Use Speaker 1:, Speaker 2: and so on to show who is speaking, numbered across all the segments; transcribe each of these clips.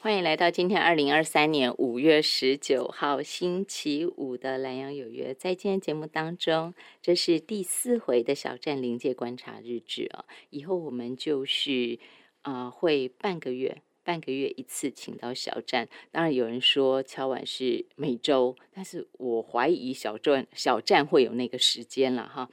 Speaker 1: 欢迎来到今天二零二三年五月十九号星期五的蓝洋有约。在今天节目当中，这是第四回的小站临界观察日志啊。以后我们就是啊，会半个月半个月一次请到小站。当然有人说敲碗是每周，但是我怀疑小站小站会有那个时间了哈。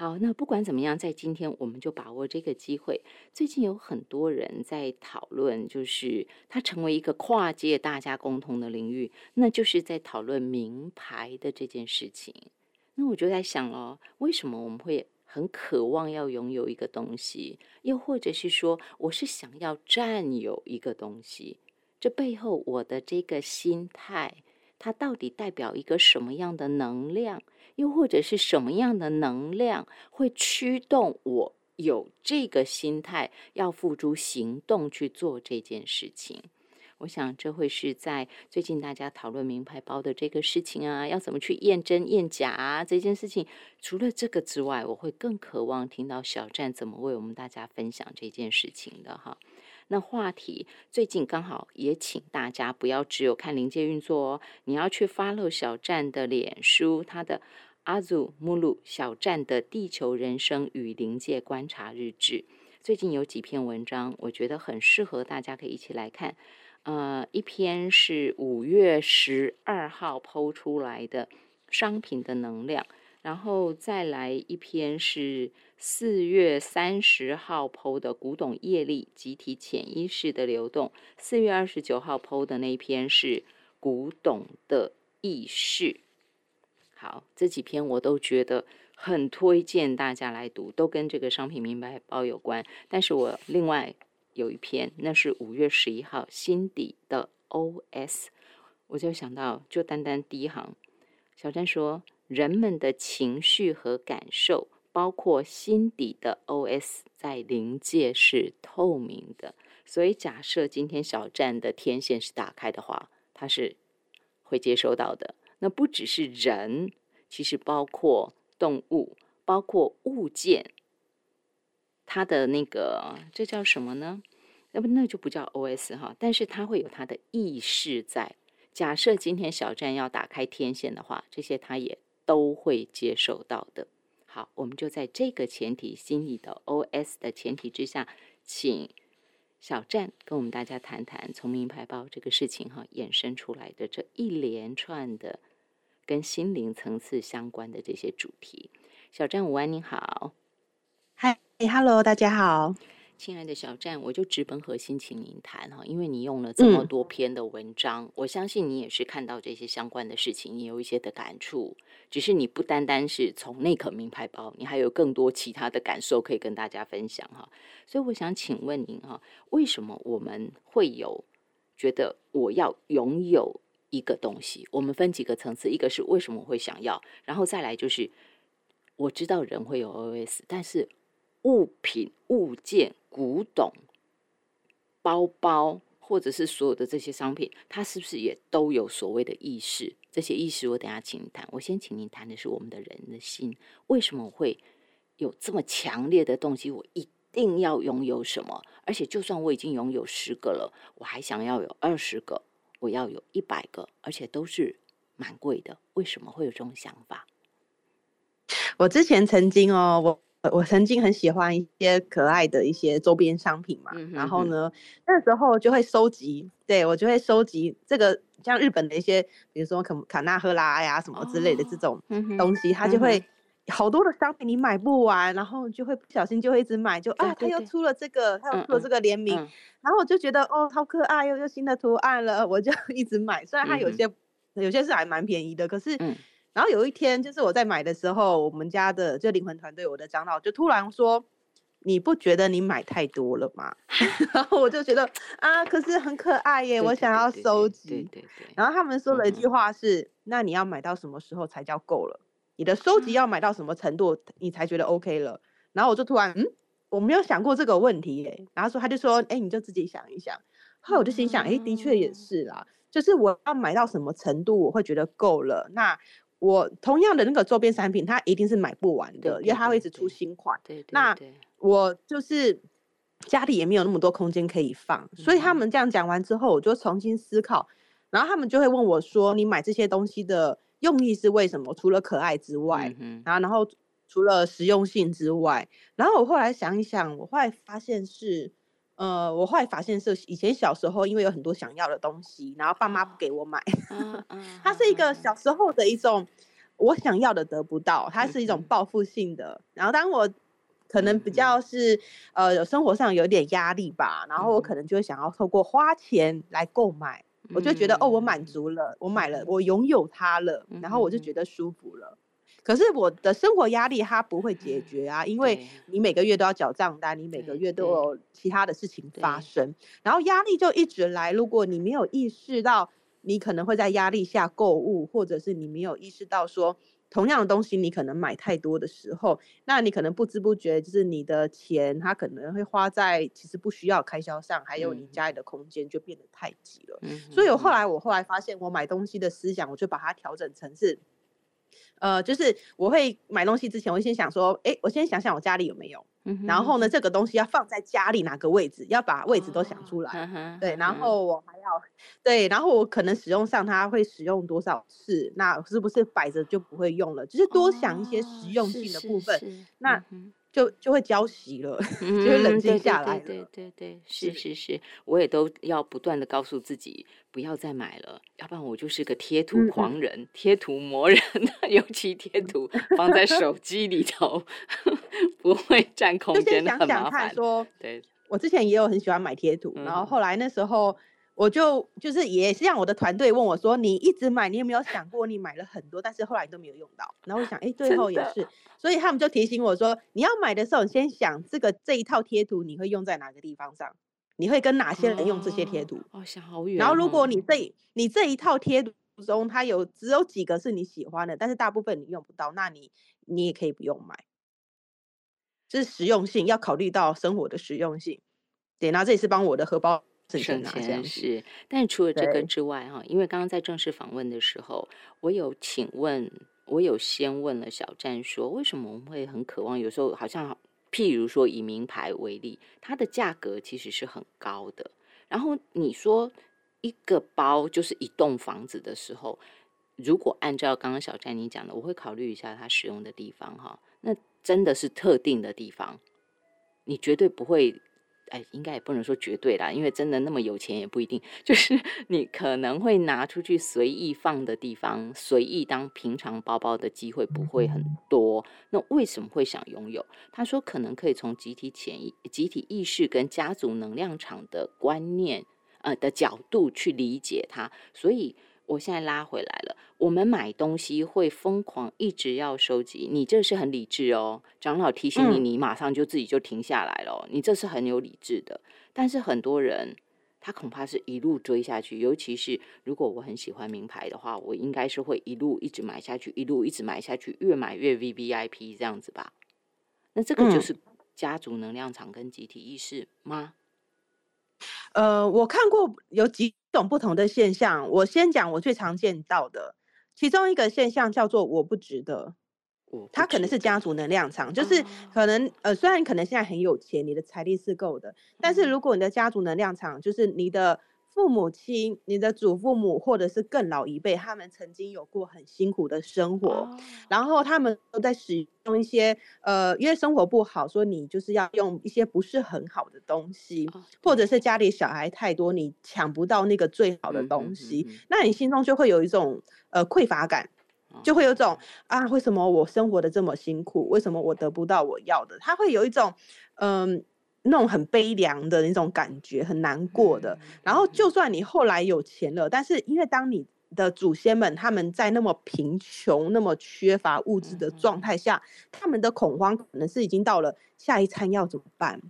Speaker 1: 好，那不管怎么样，在今天我们就把握这个机会。最近有很多人在讨论，就是它成为一个跨界大家共同的领域，那就是在讨论名牌的这件事情。那我就在想哦，为什么我们会很渴望要拥有一个东西，又或者是说，我是想要占有一个东西？这背后我的这个心态，它到底代表一个什么样的能量？又或者是什么样的能量会驱动我有这个心态，要付诸行动去做这件事情？我想这会是在最近大家讨论名牌包的这个事情啊，要怎么去验真验假啊这件事情。除了这个之外，我会更渴望听到小站怎么为我们大家分享这件事情的哈。那话题最近刚好也请大家不要只有看临界运作哦，你要去 follow 小站的脸书，他的。阿祖目录小站的地球人生与临界观察日志，最近有几篇文章，我觉得很适合大家可以一起来看。呃，一篇是五月十二号剖出来的商品的能量，然后再来一篇是四月三十号剖的古董业力集体潜意识的流动，四月二十九号剖的那一篇是古董的意识。好，这几篇我都觉得很推荐大家来读，都跟这个商品明白包有关。但是我另外有一篇，那是五月十一号心底的 OS，我就想到，就单单第一行，小詹说，人们的情绪和感受，包括心底的 OS，在临界是透明的。所以假设今天小站的天线是打开的话，它是会接收到的。那不只是人，其实包括动物，包括物件，它的那个这叫什么呢？那不那就不叫 O.S. 哈，但是它会有它的意识在。假设今天小站要打开天线的话，这些它也都会接受到的。好，我们就在这个前提心里的 O.S. 的前提之下，请小站跟我们大家谈谈从名牌包这个事情哈衍生出来的这一连串的。跟心灵层次相关的这些主题，小站午安，你好，
Speaker 2: 嗨，Hello，大家好，
Speaker 1: 亲爱的小站，我就直奔核心，请您谈哈，因为你用了这么多篇的文章，我相信你也是看到这些相关的事情，你有一些的感触，只是你不单单是从那可名牌包，你还有更多其他的感受可以跟大家分享哈，所以我想请问您哈，为什么我们会有觉得我要拥有？一个东西，我们分几个层次，一个是为什么会想要，然后再来就是我知道人会有 OS，但是物品、物件、古董、包包，或者是所有的这些商品，它是不是也都有所谓的意识？这些意识我等下请你谈。我先请您谈的是我们的人的心，为什么会有这么强烈的动机？我一定要拥有什么？而且就算我已经拥有十个了，我还想要有二十个。我要有一百个，而且都是蛮贵的。为什么会有这种想法？
Speaker 2: 我之前曾经哦，我我曾经很喜欢一些可爱的一些周边商品嘛。然后呢，那时候就会收集，对我就会收集这个像日本的一些，比如说卡卡纳赫拉呀什么之类的这种东西，它就会。好多的商品你买不完，然后就会不小心就会一直买，就啊，他又出了这个，他又出了这个联名，然后我就觉得哦，好可爱，又又新的图案了，我就 一直买。虽然它有些有些是还蛮便宜的，可是，然后有一天就是我在买的时候，我们家的就灵魂团队，我的长老就突然说：“你不觉得你买太多了吗？” 然后我就觉得啊，可是很可爱耶，我想要收集。对对对。然后他们说了一句话是：“那你要买到什么时候才叫够了？”你的收集要买到什么程度，你才觉得 OK 了？然后我就突然，嗯，我没有想过这个问题耶。然后说，他就说，哎，你就自己想一想。后来我就心想，哎，的确也是啦，就是我要买到什么程度，我会觉得够了。那我同样的那个周边产品，它一定是买不完的，因为它会一直出新款。对，那我就是家里也没有那么多空间可以放，所以他们这样讲完之后，我就重新思考，然后他们就会问我说：“你买这些东西的用意是为什么？除了可爱之外，然后然后除了实用性之外，然后我后来想一想，我后来发现是，呃，我后来发现是以前小时候因为有很多想要的东西，然后爸妈不给我买，它是一个小时候的一种我想要的得不到，它是一种报复性的，然后当我。可能比较是，呃，有生活上有点压力吧，然后我可能就会想要透过花钱来购买，我就觉得哦，我满足了，我买了，我拥有它了，然后我就觉得舒服了。可是我的生活压力它不会解决啊，因为你每个月都要缴账单，你每个月都有其他的事情发生，然后压力就一直来。如果你没有意识到你可能会在压力下购物，或者是你没有意识到说。同样的东西，你可能买太多的时候，那你可能不知不觉就是你的钱，它可能会花在其实不需要开销上，还有你家里的空间就变得太挤了。所以，我后来我后来发现，我买东西的思想，我就把它调整成是。呃，就是我会买东西之前，我先想说，哎，我先想想我家里有没有，然后呢，这个东西要放在家里哪个位置，要把位置都想出来，对，然后我还要，对，然后我可能使用上它会使用多少次，那是不是摆着就不会用了？就是多想一些实用性的部分，那。就就会交习了，就会 冷静下来。
Speaker 1: 对对对，是是是，我也都要不断的告诉自己不要再买了，要不然我就是个贴图狂人、贴图魔人。尤其贴图放在手 机里头，不会占空间，很麻烦。
Speaker 2: 说，对，我之前也有很喜欢买贴图，然后后来那时候。我就就是也是让我的团队问我说：“你一直买，你有没有想过你买了很多，但是后来都没有用到？”然后我想，哎，最后也是，所以他们就提醒我说：“你要买的时候，你先想这个这一套贴图你会用在哪个地方上，你会跟哪些人用这些贴图？”
Speaker 1: 哦，想好远。
Speaker 2: 然后如果你这你这一套贴图中，它有只有几个是你喜欢的，但是大部分你用不到，那你你也可以不用买。这是实用性，要考虑到生活的实用性。对，然后这也是帮我的荷包。
Speaker 1: 省钱是，但除了这个之外，哈，因为刚刚在正式访问的时候，我有请问，我有先问了小站说，为什么我们会很渴望？有时候好像，譬如说以名牌为例，它的价格其实是很高的。然后你说一个包就是一栋房子的时候，如果按照刚刚小站你讲的，我会考虑一下它使用的地方，哈，那真的是特定的地方，你绝对不会。哎，应该也不能说绝对啦，因为真的那么有钱也不一定。就是 你可能会拿出去随意放的地方，随意当平常包包的机会不会很多。那为什么会想拥有？他说可能可以从集体潜意、集体意识跟家族能量场的观念呃的角度去理解它，所以。我现在拉回来了。我们买东西会疯狂，一直要收集。你这是很理智哦，长老提醒你，你马上就自己就停下来了。你这是很有理智的。但是很多人，他恐怕是一路追下去。尤其是如果我很喜欢名牌的话，我应该是会一路一直买下去，一路一直买下去，越买越 V V I P 这样子吧。那这个就是家族能量场跟集体意识吗？
Speaker 2: 呃，我看过有几种不同的现象。我先讲我最常见到的，其中一个现象叫做“我不值得”。他可能是家族能量场，就是可能呃，虽然可能现在很有钱，你的财力是够的，但是如果你的家族能量场就是你的。父母亲、你的祖父母，或者是更老一辈，他们曾经有过很辛苦的生活，然后他们都在使用一些呃，因为生活不好，说你就是要用一些不是很好的东西，或者是家里小孩太多，你抢不到那个最好的东西，那你心中就会有一种呃匮乏感，就会有种啊，为什么我生活的这么辛苦？为什么我得不到我要的？他会有一种嗯。那种很悲凉的那种感觉，很难过的。然后，就算你后来有钱了，但是因为当你的祖先们他们在那么贫穷、那么缺乏物质的状态下，他们的恐慌可能是已经到了下一餐要怎么办，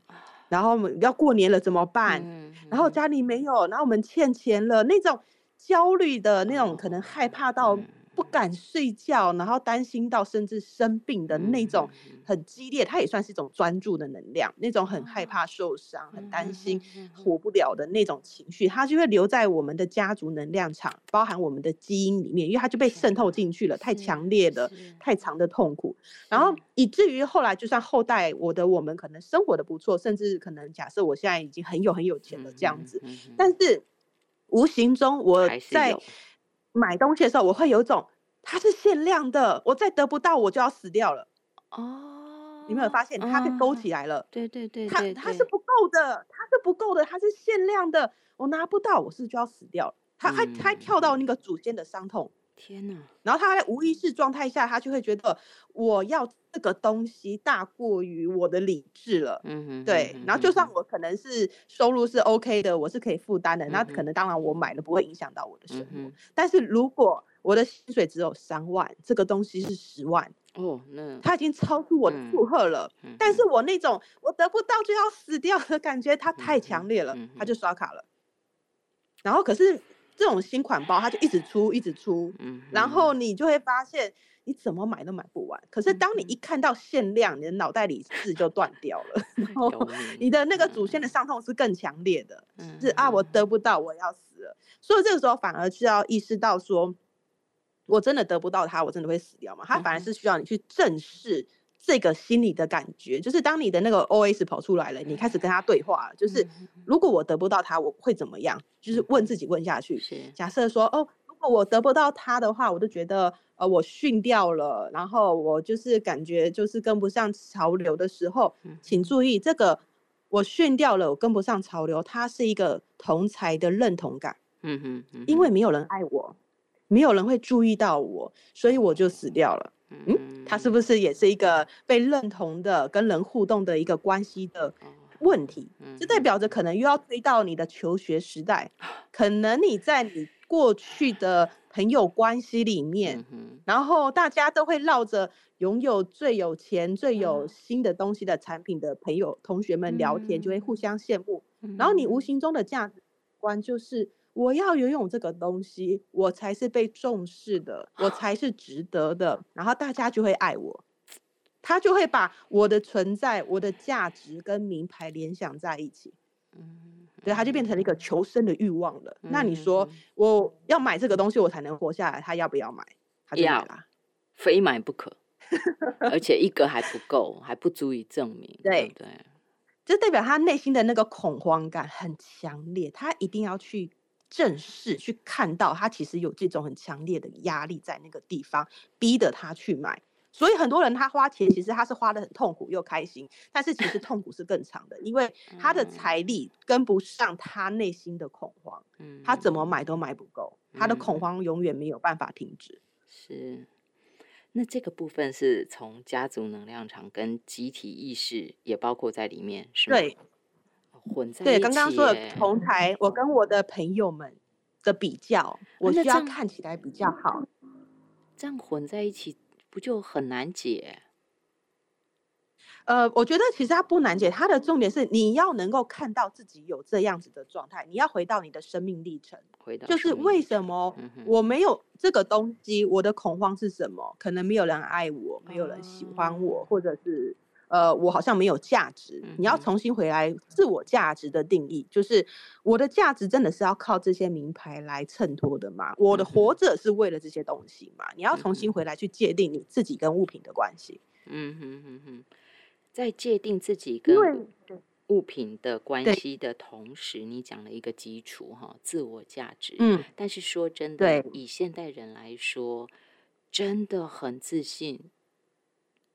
Speaker 2: 然后我们要过年了怎么办？然后家里没有，然后我们欠钱了，那种焦虑的那种，可能害怕到。不敢睡觉，然后担心到甚至生病的那种很激烈，它也算是一种专注的能量，那种很害怕受伤、很担心活不了的那种情绪，它就会留在我们的家族能量场，包含我们的基因里面，因为它就被渗透进去了，太强烈的、太长的痛苦，然后以至于后来就算后代我的我们可能生活的不错，甚至可能假设我现在已经很有很有钱了这样子，但是无形中我在。买东西的时候，我会有一种它是限量的，我再得不到我就要死掉了。哦，你没有发现它被勾起来了？
Speaker 1: 对对对，
Speaker 2: 它它是不够的，它是不够的，它是限量的，我拿不到，我是就要死掉了。它还还跳到那个祖先的伤痛。
Speaker 1: 天哪！
Speaker 2: 然后他在无意识状态下，他就会觉得我要这个东西大过于我的理智了。嗯哼，对。然后就算我可能是收入是 OK 的，我是可以负担的，那可能当然我买了不会影响到我的生活。但是如果我的薪水只有三万，这个东西是十万哦，那他已经超出我的负荷了。但是我那种我得不到就要死掉的感觉，它太强烈了，他就刷卡了。然后可是。这种新款包，它就一直出，一直出，嗯，然后你就会发现，你怎么买都买不完。可是当你一看到限量，你的脑袋里字就断掉了，然后你的那个祖先的伤痛是更强烈的，是啊，我得不到，我要死了。所以这个时候反而是要意识到，说我真的得不到它，我真的会死掉吗？它反而是需要你去正视。这个心理的感觉，就是当你的那个 O S 跑出来了，你开始跟他对话，就是如果我得不到他，我会怎么样？就是问自己问下去。假设说，哦，如果我得不到他的话，我就觉得呃我逊掉了，然后我就是感觉就是跟不上潮流的时候，请注意这个我逊掉了，我跟不上潮流，它是一个同才的认同感。嗯哼，因为没有人爱我，没有人会注意到我，所以我就死掉了。嗯，他是不是也是一个被认同的、跟人互动的一个关系的问题？这代表着可能又要推到你的求学时代，可能你在你过去的朋友关系里面，然后大家都会绕着拥有最有钱、最有新的东西的产品的朋友、同学们聊天，就会互相羡慕，然后你无形中的价值观就是。我要拥有这个东西，我才是被重视的，我才是值得的，然后大家就会爱我，他就会把我的存在、我的价值跟名牌联想在一起，嗯，对，他就变成了一个求生的欲望了。那你说我要买这个东西，我才能活下来，他要不要买？他就买了，
Speaker 1: 非买不可，而且一个还不够，还不足以证明。对对，
Speaker 2: 就代表他内心的那个恐慌感很强烈，他一定要去。正视去看到他其实有这种很强烈的压力在那个地方，逼得他去买。所以很多人他花钱，其实他是花的很痛苦又开心，但是其实痛苦是更长的，因为 他的财力跟不上他内心的恐慌。嗯，他怎么买都买不够，他的恐慌永远没有办法停止。
Speaker 1: 是，那这个部分是从家族能量场跟集体意识也包括在里面，是吗？
Speaker 2: 对。
Speaker 1: 混在
Speaker 2: 对刚刚说的同台，我跟我的朋友们的比较，我需要看起来比较好。
Speaker 1: 这样混在一起不就很难解？
Speaker 2: 呃，我觉得其实它不难解，它的重点是你要能够看到自己有这样子的状态，你要回到你的生命历程，
Speaker 1: 回到
Speaker 2: 就是为什么我没有这个东西，我的恐慌是什么？可能没有人爱我，没有人喜欢我，或者是。呃，我好像没有价值。你要重新回来自我价值的定义，就是我的价值真的是要靠这些名牌来衬托的吗？我的活着是为了这些东西吗？你要重新回来去界定你自己跟物品的关系。嗯哼
Speaker 1: 哼哼，在界定自己跟物品的关系的同时，你讲了一个基础哈，自我价值。嗯，但是说真的，以现代人来说，真的很自信。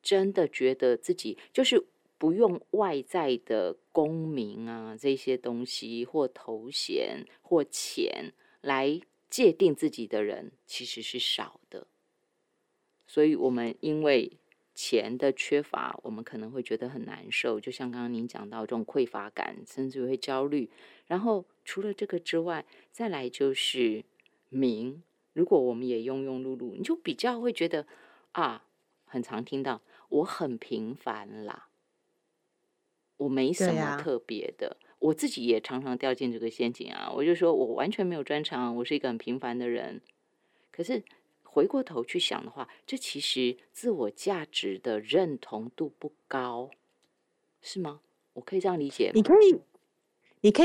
Speaker 1: 真的觉得自己就是不用外在的功名啊这些东西或头衔或钱来界定自己的人其实是少的，所以我们因为钱的缺乏，我们可能会觉得很难受。就像刚刚您讲到这种匮乏感，甚至会焦虑。然后除了这个之外，再来就是名。如果我们也庸庸碌碌，你就比较会觉得啊，很常听到。我很平凡啦，我没什么特别的，我自己也常常掉进这个陷阱啊。我就说我完全没有专长，我是一个很平凡的人。可是回过头去想的话，这其实自我价值的认同度不高，是吗？我可以这样理解？
Speaker 2: 你可以，你可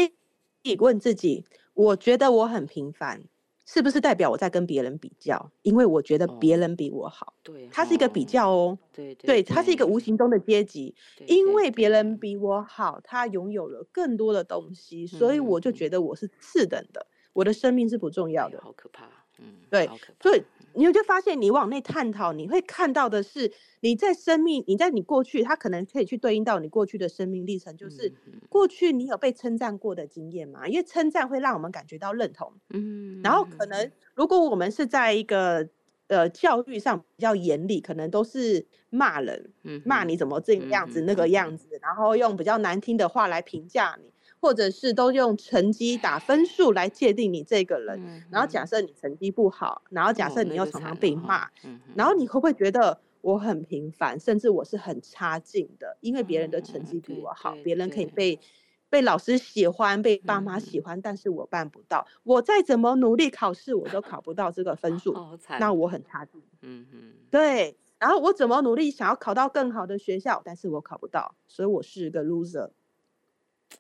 Speaker 2: 以问自己：我觉得我很平凡。是不是代表我在跟别人比较？因为我觉得别人比我好，
Speaker 1: 对，
Speaker 2: 它是一个比较哦，
Speaker 1: 对对，
Speaker 2: 它是一个无形中的阶级。因为别人比我好，他拥有了更多的东西，所以我就觉得我是次等的，我的生命是不重要的，
Speaker 1: 好可怕。嗯，
Speaker 2: 对，所以。你就发现，你往内探讨，你会看到的是，你在生命，你在你过去，他可能可以去对应到你过去的生命历程，就是过去你有被称赞过的经验嘛？因为称赞会让我们感觉到认同，嗯，然后可能如果我们是在一个呃教育上比较严厉，可能都是骂人，骂你怎么这个样子那个样子，然后用比较难听的话来评价你。或者是都用成绩打分数来界定你这个人，然后假设你成绩不好，然后假设你又常常被骂，然后你会不会觉得我很平凡，甚至我是很差劲的？因为别人的成绩比我好，别人可以被被老师喜欢，被爸妈喜欢，但是我办不到。我再怎么努力考试，我都考不到这个分数，那我很差劲。嗯嗯，对。然后我怎么努力想要考到更好的学校，但是我考不到，所以我是个 loser。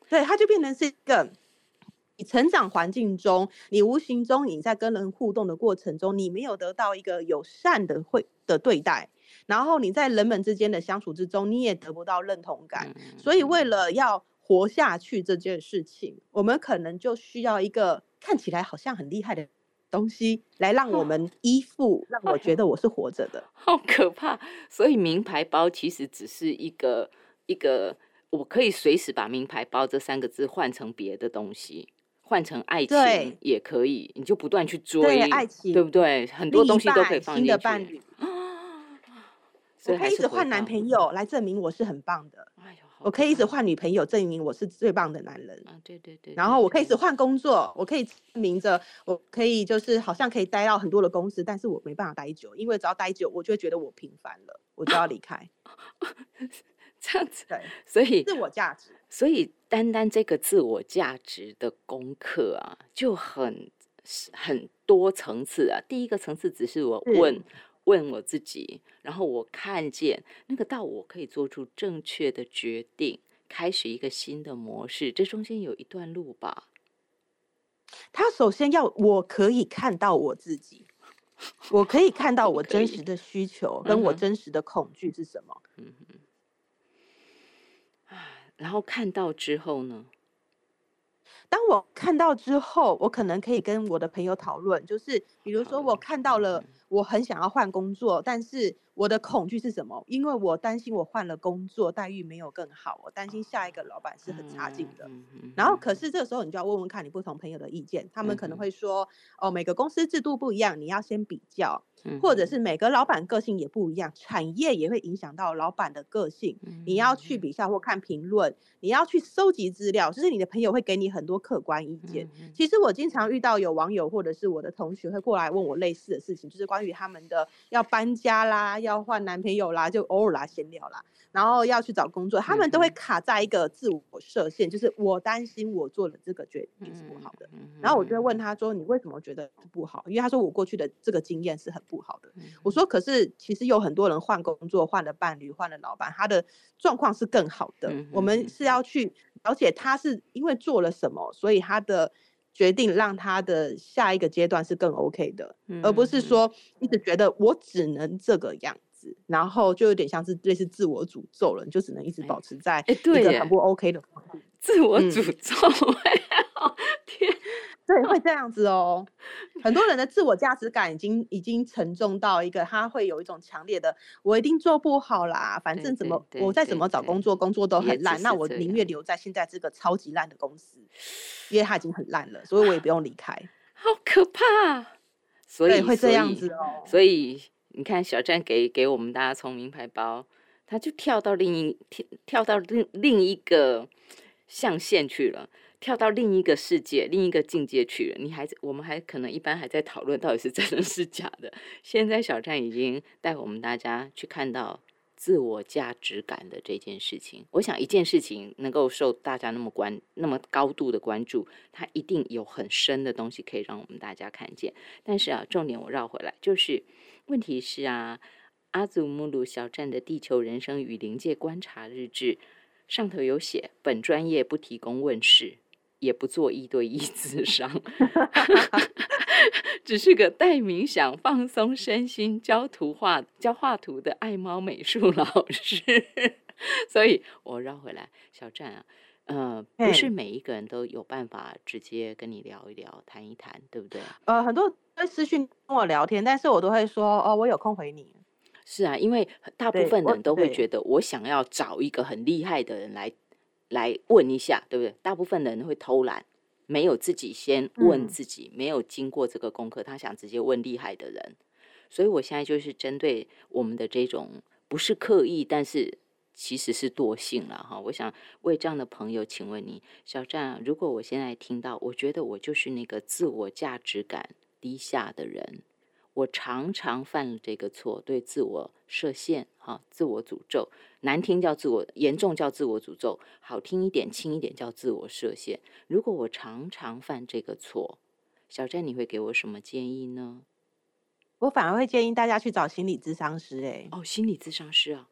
Speaker 2: 对，它就变成是一个你成长环境中，你无形中你在跟人互动的过程中，你没有得到一个友善的会的对待，然后你在人们之间的相处之中，你也得不到认同感。所以为了要活下去这件事情，我们可能就需要一个看起来好像很厉害的东西，来让我们 依附，让我觉得我是活着的。
Speaker 1: 好可怕！所以名牌包其实只是一个一个。我可以随时把“名牌包”这三个字换成别的东西，换成爱情也可以，你就不断去追
Speaker 2: 爱情，
Speaker 1: 对不对？很多东西都可以放进去。
Speaker 2: 我可以一直换男朋友来证明我是很棒的。哎呦，我可以一直换女朋友证明我是最棒的男人。
Speaker 1: 啊，对对对。
Speaker 2: 然后我可以一直换工作，我可以证明着我可以就是好像可以待到很多的公司，但是我没办法待久，因为只要待久，我就会觉得我平凡了，我就要离开。
Speaker 1: 这样子，
Speaker 2: 对，
Speaker 1: 所以
Speaker 2: 自我价值，
Speaker 1: 所以单单这个自我价值的功课啊，就很很多层次啊。第一个层次只是我问问我自己，然后我看见那个到我可以做出正确的决定，开始一个新的模式，这中间有一段路吧。
Speaker 2: 他首先要我可以看到我自己，我可以看到 我真实的需求跟我真实的恐惧是什么。嗯
Speaker 1: 然后看到之后呢？
Speaker 2: 当我看到之后，我可能可以跟我的朋友讨论，就是比如说我看到了。我很想要换工作，但是我的恐惧是什么？因为我担心我换了工作待遇没有更好，我担心下一个老板是很差劲的。然后，可是这时候你就要问问看你不同朋友的意见，他们可能会说：哦，每个公司制度不一样，你要先比较，或者是每个老板个性也不一样，产业也会影响到老板的个性，你要去比较或看评论，你要去收集资料，就是你的朋友会给你很多客观意见。其实我经常遇到有网友或者是我的同学会过来问我类似的事情，就是关。关于他们的要搬家啦，要换男朋友啦，就偶尔啦闲聊啦，然后要去找工作，他们都会卡在一个自我设限，就是我担心我做了这个决定是不好的。然后我就会问他说：“你为什么觉得不好？”因为他说我过去的这个经验是很不好的。我说：“可是其实有很多人换工作、换了伴侣、换了老板，他的状况是更好的。我们是要去了解他是因为做了什么，所以他的。”决定让他的下一个阶段是更 OK 的，而不是说一直觉得我只能这个样子，然后就有点像是类似自我诅咒了，你就只能一直保持在一个很不 OK 的。
Speaker 1: 自我诅咒，天。
Speaker 2: 对，会这样子哦。很多人的自我价值感已经已经沉重到一个，他会有一种强烈的，我一定做不好啦。反正怎么我再怎么找工作，工作都很烂，那我宁愿留在现在这个超级烂的公司，因为它已经很烂了，所以我也不用离开。
Speaker 1: 好可怕！所以
Speaker 2: 会这样子哦。
Speaker 1: 所以你看，小站给给我们大家从名牌包，他就跳到另一跳跳到另另一个象限去了。跳到另一个世界、另一个境界去了。你还我们还可能一般还在讨论到底是真的是假的。现在小站已经带我们大家去看到自我价值感的这件事情。我想一件事情能够受大家那么关那么高度的关注，它一定有很深的东西可以让我们大家看见。但是啊，重点我绕回来，就是问题是啊，阿祖穆鲁小站的《地球人生与临界观察日志》上头有写，本专业不提供问世。也不做一对一 咨商 只是个带冥想、放松身心、教图画、教画图的爱猫美术老师。所以我绕回来，小站啊，呃，不是每一个人都有办法直接跟你聊一聊、谈一谈，对不对？
Speaker 2: 呃，很多会私讯跟我聊天，但是我都会说，哦，我有空回你。
Speaker 1: 是啊，因为大部分人都会觉得，我想要找一个很厉害的人来。来问一下，对不对？大部分人会偷懒，没有自己先问自己，没有经过这个功课，他想直接问厉害的人。所以我现在就是针对我们的这种不是刻意，但是其实是惰性了哈。我想为这样的朋友，请问你，小站，如果我现在听到，我觉得我就是那个自我价值感低下的人。我常常犯了这个错，对自我设限，哈，自我诅咒，难听叫自我，严重叫自我诅咒，好听一点，轻一点叫自我设限。如果我常常犯这个错，小詹，你会给我什么建议呢？
Speaker 2: 我反而会建议大家去找心理咨商师，哎，
Speaker 1: 哦，心理咨商师啊，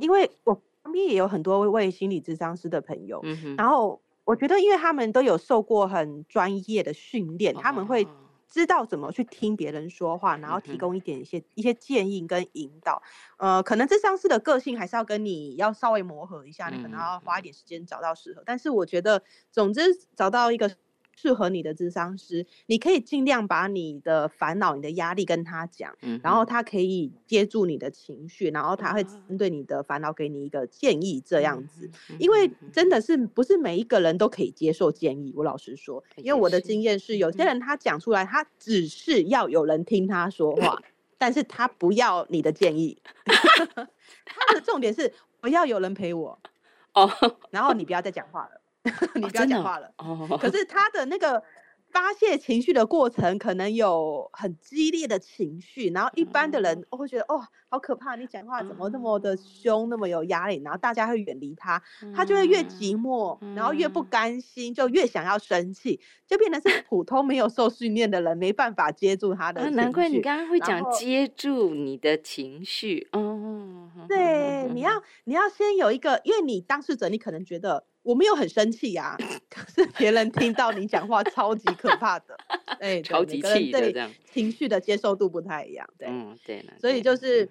Speaker 2: 因为我旁边也有很多位心理咨商师的朋友，嗯然后我觉得，因为他们都有受过很专业的训练，他们会。知道怎么去听别人说话，然后提供一点一些一些建议跟引导。呃，可能这上司的个性还是要跟你要稍微磨合一下，你可能要花一点时间找到适合。但是我觉得，总之找到一个。适合你的智商师，你可以尽量把你的烦恼、你的压力跟他讲，然后他可以接住你的情绪，然后他会针对你的烦恼给你一个建议，这样子。因为真的是不是每一个人都可以接受建议，我老实说，因为我的经验是，有些人他讲出来，他只是要有人听他说话，但是他不要你的建议。他的重点是不要有人陪我哦，然后你不要再讲话了。你不要讲话了。可 是他的那个发泄情绪的过程，可能有很激烈的情绪，然后一般的人会觉得哦，好可怕！你讲话怎么那么的凶，那么有压力？然后大家会远离他，他就会越寂寞，然后越不甘心，就越想要生气，就变成是普通没有受训练的人没办法接住他的。
Speaker 1: 难怪你刚刚会讲接住你的情绪。哦，
Speaker 2: 对，你要你要先有一个，因为你当事者，你可能觉得。我没有很生气呀，可是别人听到你讲话超级可怕的，哎，
Speaker 1: 超级气的这样，
Speaker 2: 情绪的接受度不太一样，
Speaker 1: 对，嗯，对，
Speaker 2: 所以就是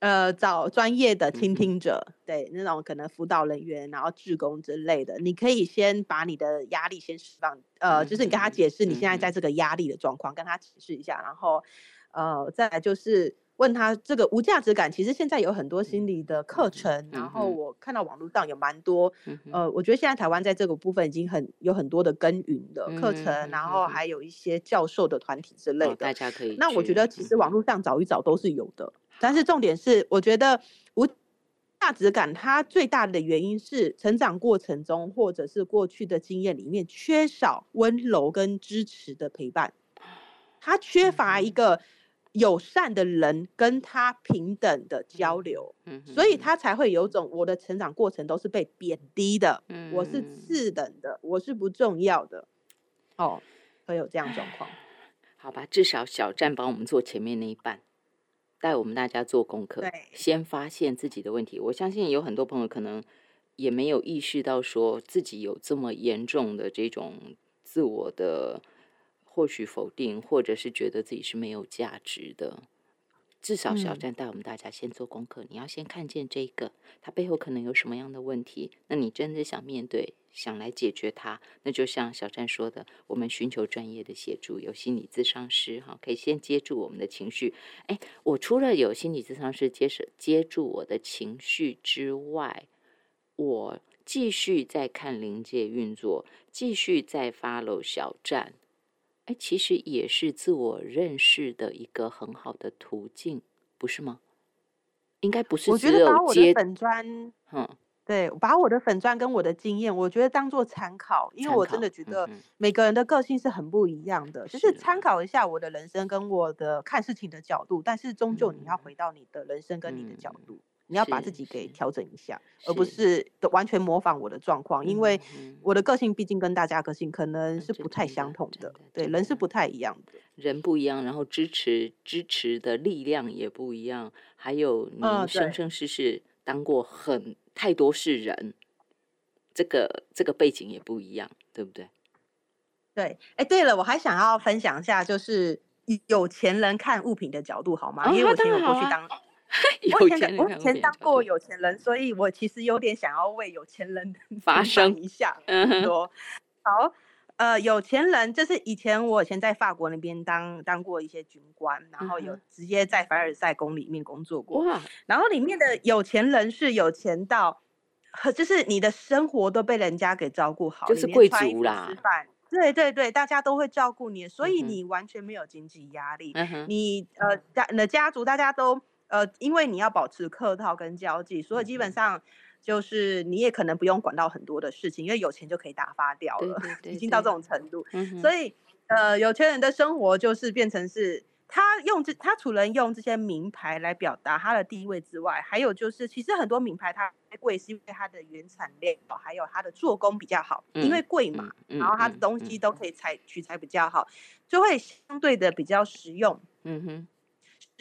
Speaker 2: 呃找专业的倾听者，对，那种可能辅导人员，然后志工之类的，你可以先把你的压力先释放，呃，就是你跟他解释你现在在这个压力的状况，跟他解释一下，然后呃再来就是。问他这个无价值感，其实现在有很多心理的课程，然后我看到网络上有蛮多，呃，我觉得现在台湾在这个部分已经很有很多的耕耘的课程，然后还有一些教授的团体之类的，
Speaker 1: 大家可以。
Speaker 2: 那我觉得其实网络上找一找都是有的，但是重点是，我觉得无价值感它最大的原因是成长过程中或者是过去的经验里面缺少温柔跟支持的陪伴，它缺乏一个。友善的人跟他平等的交流，所以他才会有种我的成长过程都是被贬低的，我是次等的，我是不重要的，哦，会有这样状况。
Speaker 1: 好吧，至少小站帮我们做前面那一半，带我们大家做功课，先发现自己的问题。我相信有很多朋友可能也没有意识到说自己有这么严重的这种自我的。或许否定，或者是觉得自己是没有价值的，至少小站带我们大家先做功课。你要先看见这个，它背后可能有什么样的问题。那你真的想面对，想来解决它，那就像小站说的，我们寻求专业的协助，有心理咨商师哈，可以先接住我们的情绪。哎，我除了有心理咨商师接受接住我的情绪之外，我继续在看临界运作，继续在 follow 小站。哎，其实也是自我认识的一个很好的途径，不是吗？应该不是。
Speaker 2: 我觉得把我的粉砖，嗯，对，把我的粉砖跟我的经验，我觉得当做参考，因为我真的觉得每个人的个性是很不一样的，就是参考一下我的人生跟我的看事情的角度，但是终究你要回到你的人生跟你的角度。你要把自己给调整一下，而不是。完全模仿我的状况，因为我的个性毕竟跟大家个性可能是不太相同的，对，人是不太一样的，
Speaker 1: 人不一样，然后支持支持的力量也不一样，还有你生生世世当过很太多世人，这个这个背景也不一样，对不对？
Speaker 2: 对，哎，对了，我还想要分享一下，就是有钱人看物品的角度，好吗？因为我以前有过去当，我以前我以前当过有钱人，所以我其实有点想要为有钱人
Speaker 1: 发声
Speaker 2: 一下。嗯，说好，呃，有钱人就是以前我以前在法国那边当当过一些军官，然后有直接在凡尔赛宫里面工作过。哇，然后里面的有钱人是有钱到，就是你的生活都被人家给照顾好，
Speaker 1: 就是贵族啦。
Speaker 2: 对对对，大家都会照顾你，所以你完全没有经济压力。你呃家你的家族大家都呃，因为你要保持客套跟交际，所以基本上就是你也可能不用管到很多的事情，因为有钱就可以打发掉了，已经到这种程度。所以呃，有钱人的生活就是变成是。他用这，他除了用这些名牌来表达他的地位之外，还有就是，其实很多名牌它贵是因为它的原产量，还有它的做工比较好，因为贵嘛，然后它的东西都可以采取材比较好，就会相对的比较实用。嗯哼，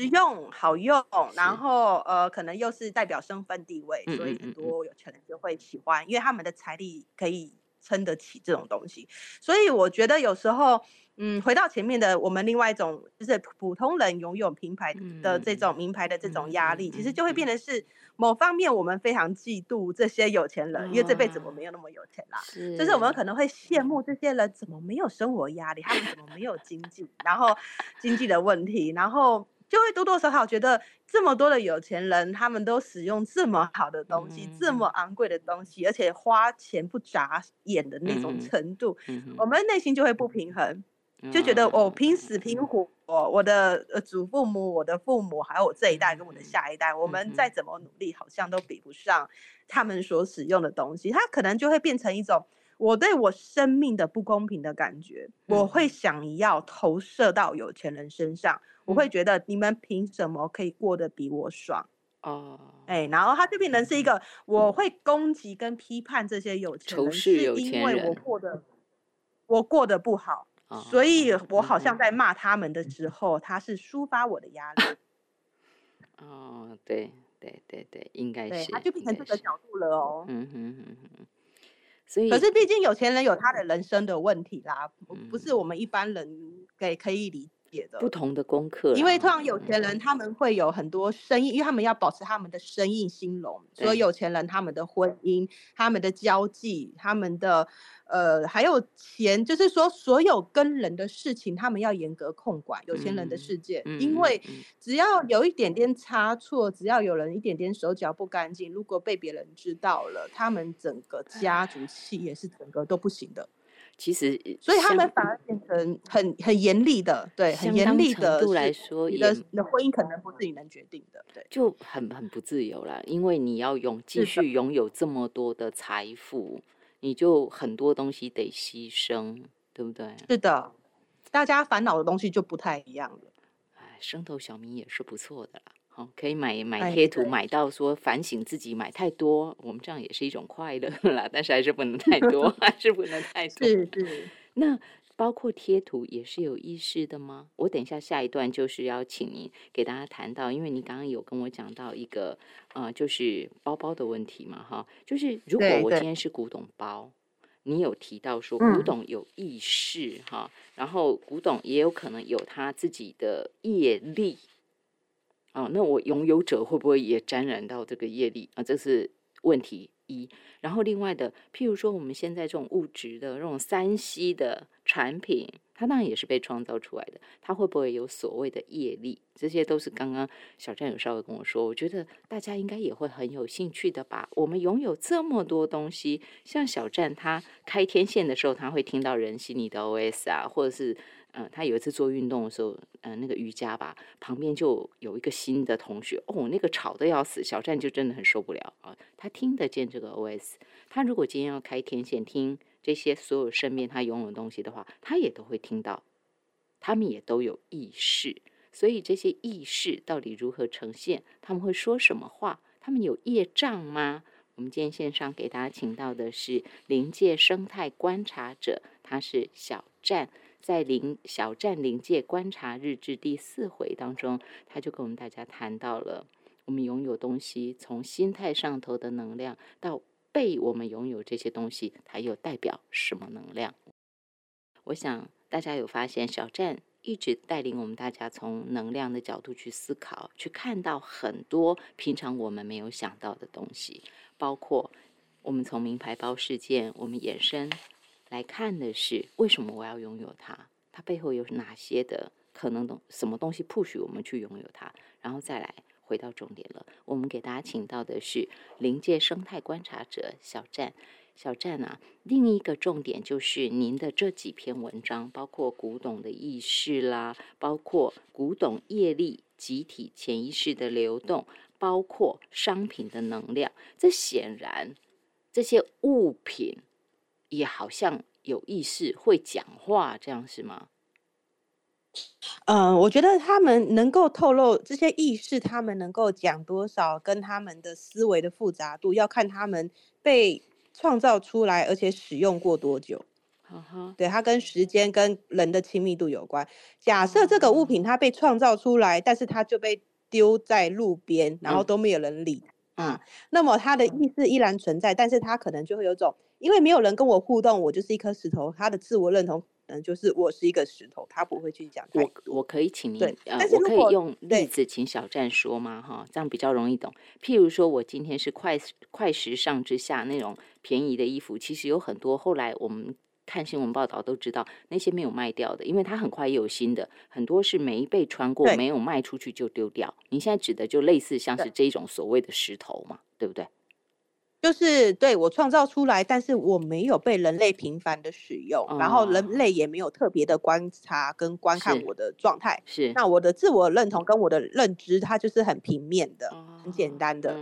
Speaker 2: 实用好用，然后呃，可能又是代表身份地位，所以很多有钱人就会喜欢，因为他们的财力可以撑得起这种东西。所以我觉得有时候。嗯，回到前面的我们另外一种，就是普通人拥有品牌的这种名牌的这种压力，其实就会变得是某方面我们非常嫉妒这些有钱人，因为这辈子我没有那么有钱啦。是，就是我们可能会羡慕这些人怎么没有生活压力，他们怎么没有经济，然后经济的问题，然后就会多多少少觉得这么多的有钱人，他们都使用这么好的东西，这么昂贵的东西，而且花钱不眨眼的那种程度，我们内心就会不平衡。就觉得我拼死拼活，我的呃祖父母、我的父母，还有我这一代跟我的下一代，我们再怎么努力，好像都比不上他们所使用的东西。它可能就会变成一种我对我生命的不公平的感觉。我会想要投射到有钱人身上，我会觉得你们凭什么可以过得比我爽？哦，哎，然后他就变成是一个我会攻击跟批判这些有钱人，是因为我过得我过得不好。所以，我好像在骂他们的时候，他是抒发我的压力。
Speaker 1: 哦，对对对对，应该是，
Speaker 2: 他就变成这个角度了哦。嗯哼
Speaker 1: 哼哼。所以，
Speaker 2: 可是毕竟有钱人有他的人生的问题啦，不是我们一般人给可以理解的。
Speaker 1: 不同的功课，
Speaker 2: 因为通常有钱人他们会有很多生意，因为他们要保持他们的生意兴隆，所以有钱人他们的婚姻、他们的交际、他们的。呃，还有钱，就是说所有跟人的事情，他们要严格控管。有钱人的世界，因为只要有一点点差错，只要有人一点点手脚不干净，如果被别人知道了，他们整个家族企业是整个都不行的。
Speaker 1: 其实，
Speaker 2: 所以他们反而变成很很严厉的，对，很严厉的
Speaker 1: 度来说，
Speaker 2: 你的你的婚姻可能不是你能决定的，对，
Speaker 1: 就很很不自由了，因为你要拥继续拥有这么多的财富。你就很多东西得牺牲，对不对？
Speaker 2: 是的，大家烦恼的东西就不太一样了。
Speaker 1: 哎，生头小明也是不错的啦，好，可以买买贴图，买到说反省自己买太多，我们这样也是一种快乐啦。但是还是不能太多，还是不能太多。
Speaker 2: 是是，
Speaker 1: 那。包括贴图也是有意识的吗？我等一下下一段就是要请您给大家谈到，因为你刚刚有跟我讲到一个呃，就是包包的问题嘛，哈，就是如果我今天是古董包，你有提到说古董有意识哈，然后古董也有可能有他自己的业力，哦，那我拥有者会不会也沾染到这个业力啊？这是问题。一，然后另外的，譬如说我们现在这种物质的这种三 C 的产品，它当然也是被创造出来的，它会不会有所谓的业力？这些都是刚刚小战有稍微跟我说，我觉得大家应该也会很有兴趣的吧。我们拥有这么多东西，像小战他开天线的时候，他会听到人心里的 OS 啊，或者是。嗯，他有一次做运动的时候，嗯，那个瑜伽吧，旁边就有一个新的同学，哦，那个吵得要死，小站就真的很受不了啊。他听得见这个 OS，他如果今天要开天线听这些所有身边他拥有的东西的话，他也都会听到，他们也都有意识，所以这些意识到底如何呈现，他们会说什么话，他们有业障吗？我们今天线上给大家请到的是临界生态观察者，他是小站，在临小站临界观察日志第四回当中，他就跟我们大家谈到了我们拥有东西，从心态上头的能量到被我们拥有这些东西，它又代表什么能量？我想大家有发现，小站一直带领我们大家从能量的角度去思考，去看到很多平常我们没有想到的东西。包括我们从名牌包事件，我们延伸来看的是为什么我要拥有它？它背后有哪些的可能东什么东西 push 我们去拥有它？然后再来回到重点了。我们给大家请到的是临界生态观察者小站，小站啊，另一个重点就是您的这几篇文章，包括古董的意识啦，包括古董业力集体潜意识的流动。包括商品的能量，这显然这些物品也好像有意识，会讲话，这样是吗？
Speaker 2: 嗯，我觉得他们能够透露这些意识，他们能够讲多少，跟他们的思维的复杂度，要看他们被创造出来，而且使用过多久。对，它跟时间跟人的亲密度有关。假设这个物品它被创造出来，但是它就被。丢在路边，然后都没有人理啊。那么他的意识依然存在，但是他可能就会有种，因为没有人跟我互动，我就是一颗石头。他的自我认同嗯，就是我是一个石头，他不会去讲。
Speaker 1: 我我可以请您，呃，我可以用例子请小站说吗？哈，这样比较容易懂。譬如说我今天是快快时尚之下那种便宜的衣服，其实有很多。后来我们。看新闻报道都知道，那些没有卖掉的，因为它很快又有新的，很多是没被穿过，没有卖出去就丢掉。你现在指的就类似像是这种所谓的石头嘛，对不对？
Speaker 2: 就是对我创造出来，但是我没有被人类频繁的使用，然后人类也没有特别的观察跟观看我的状态。
Speaker 1: 是，
Speaker 2: 那我的自我认同跟我的认知，它就是很平面的，很简单的，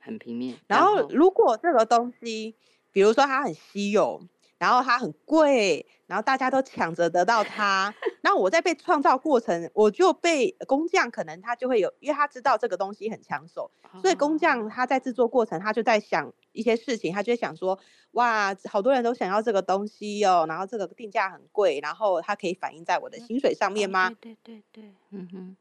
Speaker 1: 很平面。
Speaker 2: 然后如果这个东西。比如说它很稀有，然后它很贵，然后大家都抢着得到它。那我在被创造过程，我就被工匠可能他就会有，因为他知道这个东西很抢手，所以工匠他在制作过程，他就在想一些事情，他就会想说，哇，好多人都想要这个东西哦，然后这个定价很贵，然后它可以反映在我的薪水上面吗？
Speaker 1: 对对对，嗯哼。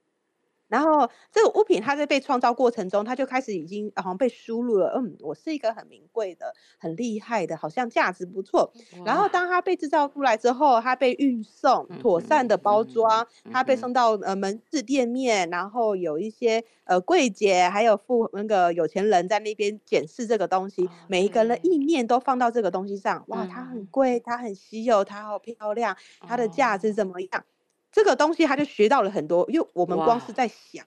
Speaker 2: 然后这个物品它在被创造过程中，它就开始已经好像被输入了。嗯，我是一个很名贵的、很厉害的，好像价值不错。然后当它被制造出来之后，它被运送、妥善的包装，它被送到呃门市店面，然后有一些呃柜姐还有富那个有钱人在那边检视这个东西，每一个人意念都放到这个东西上。哇，它很贵，它很稀有，它好漂亮，它的价值怎么样？这个东西他就学到了很多，因为我们光是在想，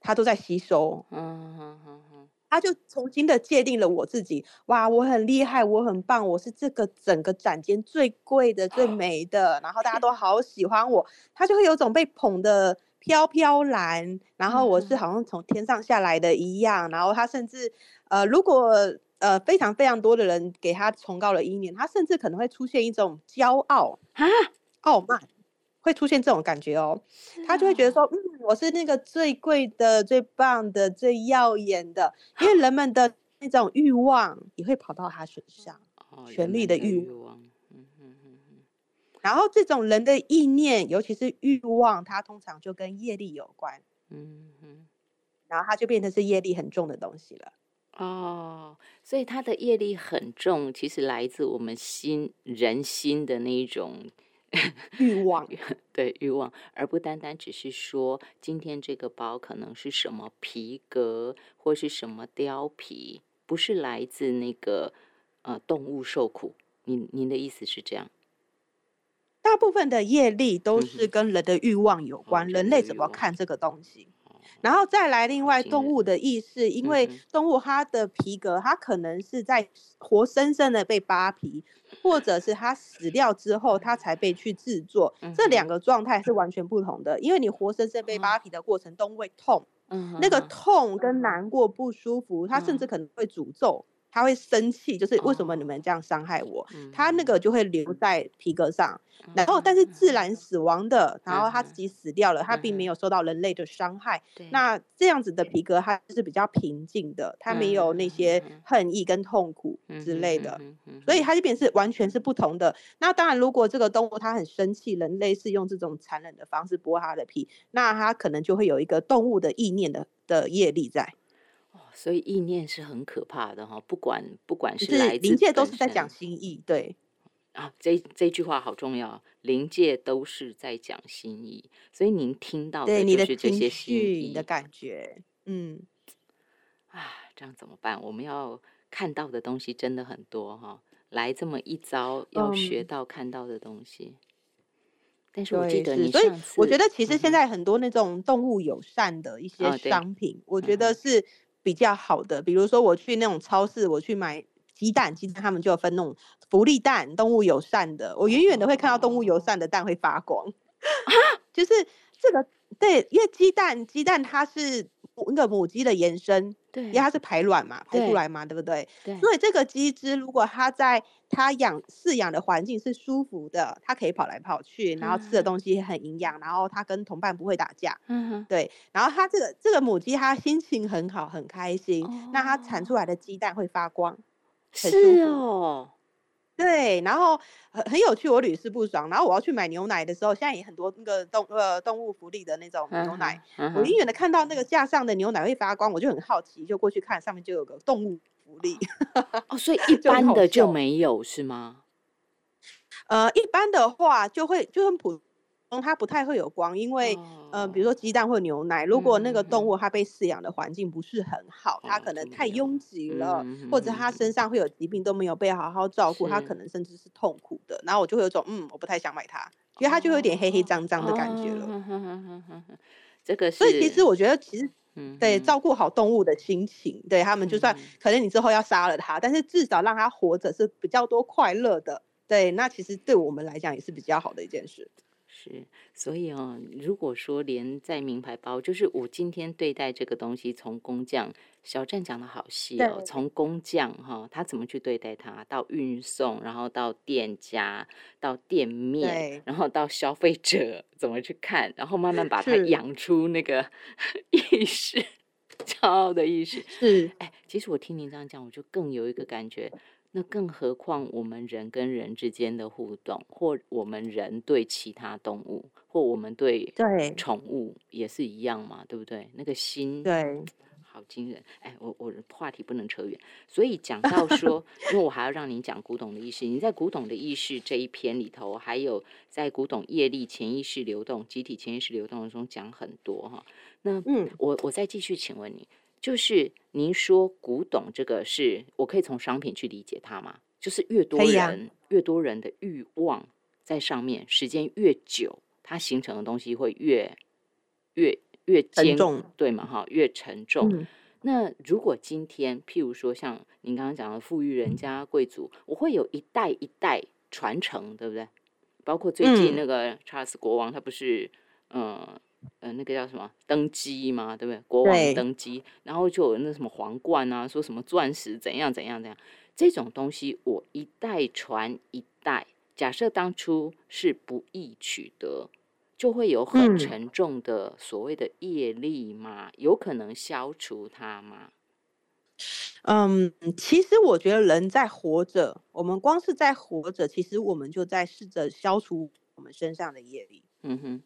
Speaker 2: 他都在吸收。嗯哼哼哼，他就重新的界定了我自己。哇，我很厉害，我很棒，我是这个整个展间最贵的、最美的，然后大家都好喜欢我。他就会有种被捧的飘飘然，然后我是好像从天上下来的一样。然后他甚至，呃，如果呃非常非常多的人给他崇高了一年，他甚至可能会出现一种骄傲啊、傲慢。会出现这种感觉哦，他就会觉得说，嗯，我是那个最贵的、最棒的、最耀眼的，因为人们的那种欲望也会跑到他身上，权力的欲望，嗯嗯嗯嗯。然后这种人的意念，尤其是欲望，它通常就跟业力有关，嗯哼。然后它就变成是业力很重的东西了。
Speaker 1: 哦，所以它的业力很重，其实来自我们心人心的那一种。
Speaker 2: 欲望，
Speaker 1: 对欲望，而不单单只是说今天这个包可能是什么皮革或是什么貂皮，不是来自那个呃动物受苦。您您的意思是这样？
Speaker 2: 大部分的业力都是跟人的欲望有关，人类怎么看这个东西？然后再来，另外动物的意识，因为动物它的皮革，它可能是在活生生的被扒皮，或者是它死掉之后，它才被去制作。这两个状态是完全不同的。因为你活生生被扒皮的过程，动物会痛，那个痛跟难过、不舒服，它甚至可能会诅咒他会生气，就是为什么你们这样伤害我？他那个就会留在皮革上，然后但是自然死亡的，然后他自己死掉了，他并没有受到人类的伤害。那这样子的皮革，它是比较平静的，它没有那些恨意跟痛苦之类的，所以它这边是完全是不同的。那当然，如果这个动物它很生气，人类是用这种残忍的方式剥它的皮，那它可能就会有一个动物的意念的的业力在。
Speaker 1: 所以意念是很可怕的哈，不管不管
Speaker 2: 是
Speaker 1: 来自
Speaker 2: 灵界都是在讲心意，对。
Speaker 1: 啊，这这句话好重要，灵界都是在讲心意，所以您听到的就是这些心意
Speaker 2: 的感觉，嗯，
Speaker 1: 啊，这样怎么办？我们要看到的东西真的很多哈，来这么一招要学到看到的东西，但是我记得你，
Speaker 2: 所以我觉得其实现在很多那种动物友善的一些商品，我觉得是。比较好的，比如说我去那种超市，我去买鸡蛋，鸡蛋他们就有分那种福利蛋、动物友善的。我远远的会看到动物友善的蛋会发光，就是这个对，因为鸡蛋鸡蛋它是。那个母鸡的延伸，
Speaker 1: 对，因
Speaker 2: 为它是排卵嘛，排出来嘛，对不对？
Speaker 1: 对。
Speaker 2: 所以这个鸡只如果它在它养饲养的环境是舒服的，它可以跑来跑去，然后吃的东西很营养，然后它跟同伴不会打架。嗯哼。对，然后它这个这个母鸡它心情很好，很开心，那它产出来的鸡蛋会发光，
Speaker 1: 是哦。
Speaker 2: 对，然后很很有趣，我屡试不爽。然后我要去买牛奶的时候，现在也很多那个动呃动物福利的那种牛奶，我远远的看到那个架上的牛奶会发光，我就很好奇，就过去看，上面就有个动物福利。
Speaker 1: 哦，所以 一般的就没有是吗？
Speaker 2: 呃，一般的话就会就很普。它不太会有光，因为呃，比如说鸡蛋或牛奶，如果那个动物它被饲养的环境不是很好，它可能太拥挤了，或者它身上会有疾病都没有被好好照顾，它可能甚至是痛苦的。然后我就会有种嗯，我不太想买它，因为它就有点黑黑脏脏的感觉了。
Speaker 1: 这个，
Speaker 2: 所以其实我觉得其实对照顾好动物的心情，对他们就算可能你之后要杀了它，但是至少让它活着是比较多快乐的。对，那其实对我们来讲也是比较好的一件事。
Speaker 1: 是，所以哦，如果说连在名牌包，就是我今天对待这个东西，从工匠小站讲的好细哦，从工匠哈，他怎么去对待它，到运送，然后到店家，到店面，然后到消费者怎么去看，然后慢慢把它养出那个 意识，骄傲的意识。
Speaker 2: 是，
Speaker 1: 哎，其实我听您这样讲，我就更有一个感觉。那更何况我们人跟人之间的互动，或我们人对其他动物，或我们对
Speaker 2: 对
Speaker 1: 宠物也是一样嘛，对不对？那个心
Speaker 2: 对，
Speaker 1: 好惊人！哎，我我话题不能扯远，所以讲到说，因为我还要让你讲古董的意识。你在古董的意识这一篇里头，还有在古董业力潜意识流动、集体潜意识流动中讲很多哈。那嗯，我我再继续请问你。就是您说古董这个是我可以从商品去理解它吗？就是越多人越多人的欲望在上面，时间越久，它形成的东西会越越越
Speaker 2: 沉重，
Speaker 1: 对吗？哈，越沉重。那如果今天譬如说像您刚刚讲的富裕人家贵族，我会有一代一代传承，对不对？包括最近那个查尔斯国王，他不是嗯。呃，那个叫什么登基嘛，对不对？国王登基，然后就有那什么皇冠啊，说什么钻石怎样怎样怎样，这种东西我一代传一代。假设当初是不易取得，就会有很沉重的所谓的业力嘛？有可能消除它吗？
Speaker 2: 嗯，其实我觉得人在活着，我们光是在活着，其实我们就在试着消除我们身上的业力。嗯哼。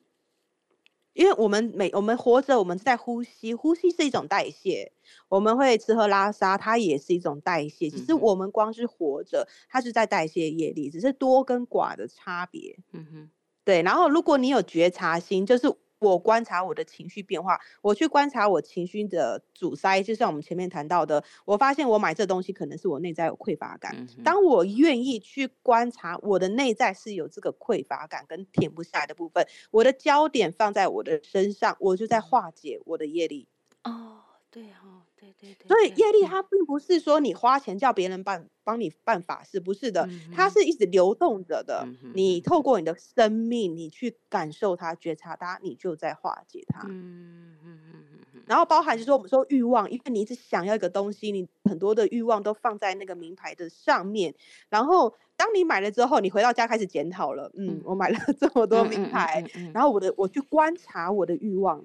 Speaker 2: 因为我们每我们活着，我们在呼吸，呼吸是一种代谢。我们会吃喝拉撒，它也是一种代谢。其实我们光是活着，它是在代谢业力，只是多跟寡的差别。嗯哼，对。然后如果你有觉察心，就是。我观察我的情绪变化，我去观察我情绪的阻塞，就像我们前面谈到的，我发现我买这东西可能是我内在有匮乏感。当我愿意去观察我的内在是有这个匮乏感跟填不下来的部分，我的焦点放在我的身上，我就在化解我的业力。
Speaker 1: 哦，对哈。对对对，
Speaker 2: 所以业力它并不是说你花钱叫别人办帮你办法事，不是的，它是一直流动着的。你透过你的生命，你去感受它、觉察它，你就在化解它。嗯嗯嗯嗯嗯。然后包含就是说我们说欲望，因为你一直想要一个东西，你很多的欲望都放在那个名牌的上面，然后当你买了之后，你回到家开始检讨了，嗯，我买了这么多名牌，然后我的我去观察我的欲望。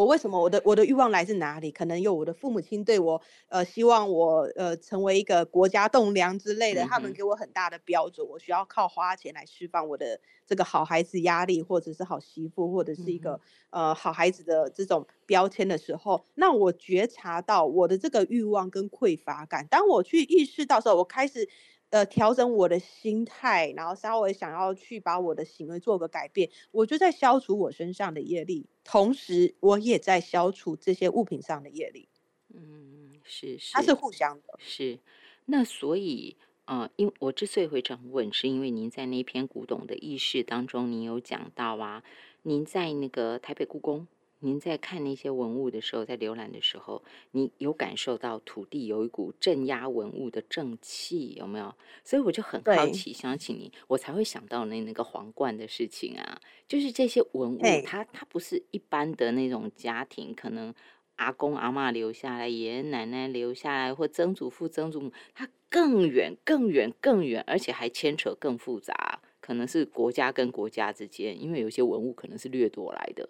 Speaker 2: 我为什么我的我的欲望来自哪里？可能有我的父母亲对我，呃，希望我呃成为一个国家栋梁之类的，他们给我很大的标准，我需要靠花钱来释放我的这个好孩子压力，或者是好媳妇，或者是一个呃好孩子的这种标签的时候，那我觉察到我的这个欲望跟匮乏感，当我去意识到时候，我开始。呃，调整我的心态，然后稍微想要去把我的行为做个改变，我就在消除我身上的业力，同时我也在消除这些物品上的业力。
Speaker 1: 嗯，是是，
Speaker 2: 它是互相的。
Speaker 1: 是，那所以，呃，因我之所以会这样问，是因为您在那篇古董的意识当中，您有讲到啊，您在那个台北故宫。您在看那些文物的时候，在浏览的时候，你有感受到土地有一股镇压文物的正气，有没有？所以我就很好奇，想请你，我才会想到那那个皇冠的事情啊。就是这些文物，它它不是一般的那种家庭，可能阿公阿妈留下来，爷爷奶奶留下来，或曾祖父曾祖母，它更远更远更远，而且还牵扯更复杂，可能是国家跟国家之间，因为有些文物可能是掠夺来的。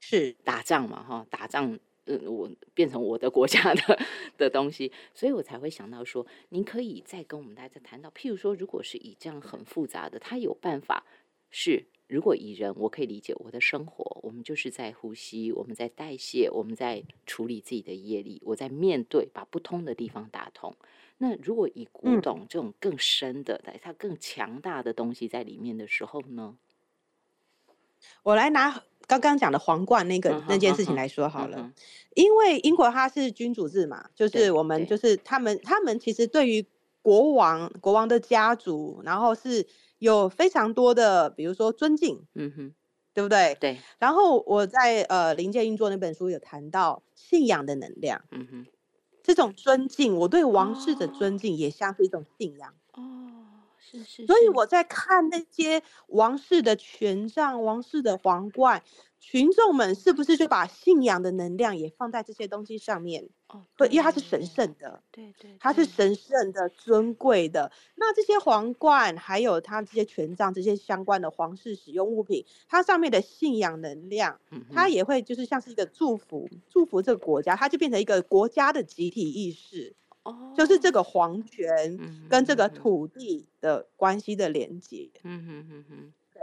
Speaker 2: 是
Speaker 1: 打仗嘛，哈，打仗，嗯，我变成我的国家的的东西，所以我才会想到说，您可以再跟我们大家谈到，譬如说，如果是以这样很复杂的，他有办法是，如果以人，我可以理解我的生活，我们就是在呼吸，我们在代谢，我们在处理自己的业力，我在面对，把不通的地方打通。那如果以古董这种更深的，它更强大的东西在里面的时候呢？
Speaker 2: 我来拿。刚刚讲的皇冠那个那件事情来说好了，因为英国它是君主制嘛，就是我们就是他们他们其实对于国王国王的家族，然后是有非常多的，比如说尊敬，嗯哼，对不对？
Speaker 1: 对。
Speaker 2: 然后我在呃临界运作那本书有谈到信仰的能量，嗯哼，这种尊敬，我对王室的尊敬也像是一种信仰。所以我在看那些王室的权杖、王室的皇冠，群众们是不是就把信仰的能量也放在这些东西上面？哦，对，因为它是神圣的，
Speaker 1: 对对，
Speaker 2: 它是神圣的、尊贵的。那这些皇冠，还有它这些权杖、这些相关的皇室使用物品，它上面的信仰能量，它也会就是像是一个祝福，祝福这个国家，它就变成一个国家的集体意识。哦，就是这个皇权跟这个土地的关系的连接。嗯哼哼哼，对，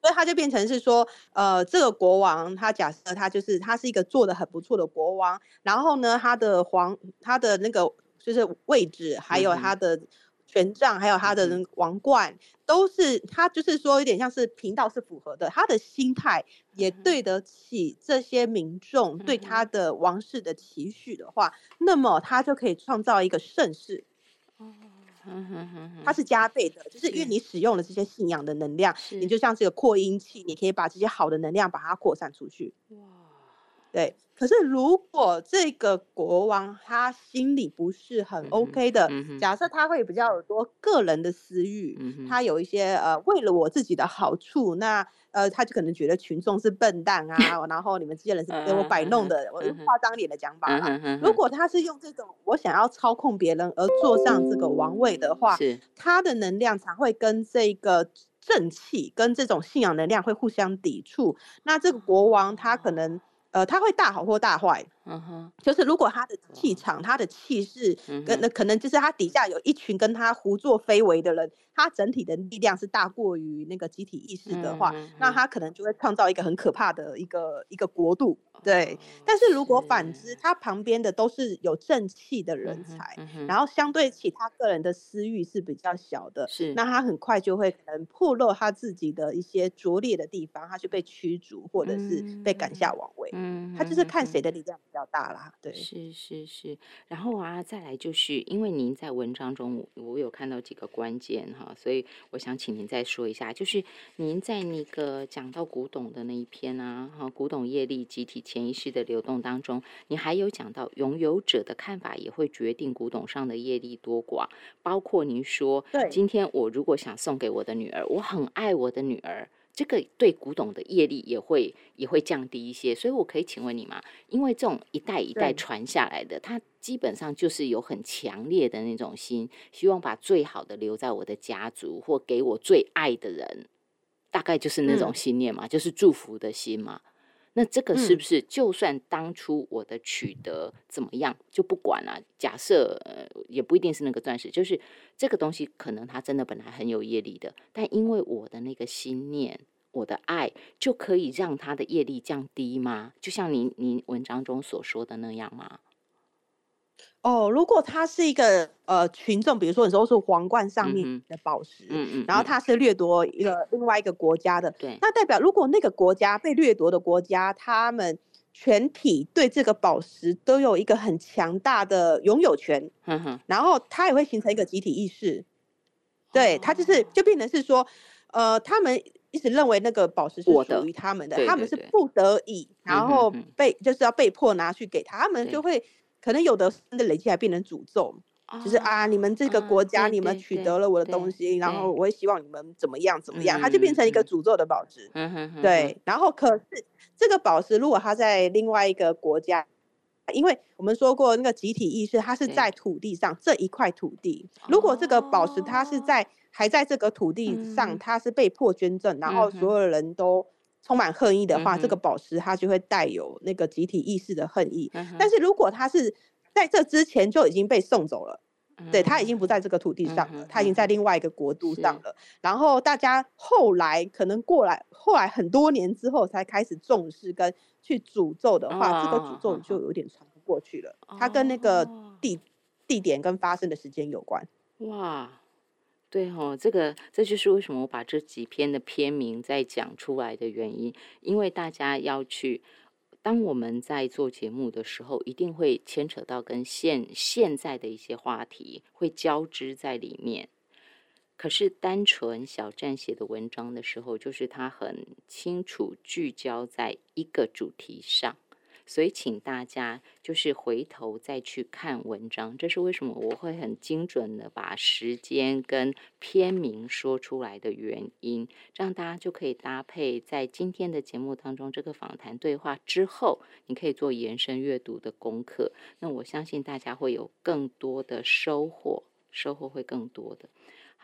Speaker 2: 所以他就变成是说，呃，这个国王他假设他就是他是一个做的很不错的国王，然后呢，他的皇他的那个就是位置，还有他的。权杖还有他的王冠，都是他就是说有点像是频道是符合的，他的心态也对得起这些民众对他的王室的期许的话，那么他就可以创造一个盛世。哦，它是。加倍的，就是因为你使用了这些信仰的能量，你就像这个扩音器，你可以把这些好的能量把它扩散出去。哇，对。可是，如果这个国王他心里不是很 OK 的，假设他会比较有多个人的私欲，他有一些呃为了我自己的好处，那呃他就可能觉得群众是笨蛋啊，然后你们这些人是给我摆弄的，我夸张点的讲法啦。如果他是用这种我想要操控别人而坐上这个王位的话，他的能量才会跟这个正气跟这种信仰能量会互相抵触。那这个国王他可能。呃，他会大好或大坏，嗯哼，就是如果他的气场、他的气势，跟那可能就是他底下有一群跟他胡作非为的人，他整体的力量是大过于那个集体意识的话，那他可能就会创造一个很可怕的一个一个国度。对，但是如果反之，他旁边的都是有正气的人才，然后相对其他个人的私欲是比较小的，
Speaker 1: 是，
Speaker 2: 那他很快就会可能破露他自己的一些拙劣的地方，他就被驱逐或者是被赶下王位。嗯，他就是看谁的力量比较大啦。对，
Speaker 1: 是是是。然后啊，再来就是因为您在文章中，我有看到几个关键哈，所以我想请您再说一下，就是您在那个讲到古董的那一篇啊，哈，古董业力集体。潜意识的流动当中，你还有讲到拥有者的看法也会决定古董上的业力多寡，包括您说，
Speaker 2: 对，
Speaker 1: 今天我如果想送给我的女儿，我很爱我的女儿。这个对古董的业力也会也会降低一些。所以我可以请问你吗？因为这种一代一代传下来的，它基本上就是有很强烈的那种心，希望把最好的留在我的家族，或给我最爱的人，大概就是那种信念嘛，就是祝福的心嘛。那这个是不是就算当初我的取得怎么样就不管了？假设呃也不一定是那个钻石，就是这个东西可能它真的本来很有业力的，但因为我的那个心念、我的爱，就可以让它的业力降低吗？就像您您文章中所说的那样吗？
Speaker 2: 哦，如果它是一个呃群众，比如说你说是皇冠上面的宝石，嗯嗯，然后它是掠夺一个另外一个国家的，
Speaker 1: 对，
Speaker 2: 那代表如果那个国家被掠夺的国家，他们全体对这个宝石都有一个很强大的拥有权，嗯哼，然后它也会形成一个集体意识，对，它就是就变成是说，呃，他们一直认为那个宝石是属于他们的，他们是不得已，然后被就是要被迫拿去给他，他们就会。可能有的的累积还变成诅咒，就是啊，你们这个国家，你们取得了我的东西，然后我也希望你们怎么样怎么样，它就变成一个诅咒的宝石。对，然后可是这个宝石如果它在另外一个国家，因为我们说过那个集体意识，它是在土地上这一块土地。如果这个宝石它是在还在这个土地上，它是被迫捐赠，然后所有人都。充满恨意的话，这个宝石它就会带有那个集体意识的恨意。但是如果它是在这之前就已经被送走了，对，它已经不在这个土地上了，它已经在另外一个国度上了。然后大家后来可能过来，后来很多年之后才开始重视跟去诅咒的话，这个诅咒就有点传不过去了。它跟那个地地点跟发生的时间有关。
Speaker 1: 哇。对哦，这个这就是为什么我把这几篇的篇名再讲出来的原因，因为大家要去，当我们在做节目的时候，一定会牵扯到跟现现在的一些话题会交织在里面。可是单纯小站写的文章的时候，就是他很清楚聚焦在一个主题上。所以，请大家就是回头再去看文章，这是为什么我会很精准的把时间跟篇名说出来的原因，这样大家就可以搭配在今天的节目当中这个访谈对话之后，你可以做延伸阅读的功课。那我相信大家会有更多的收获，收获会更多的。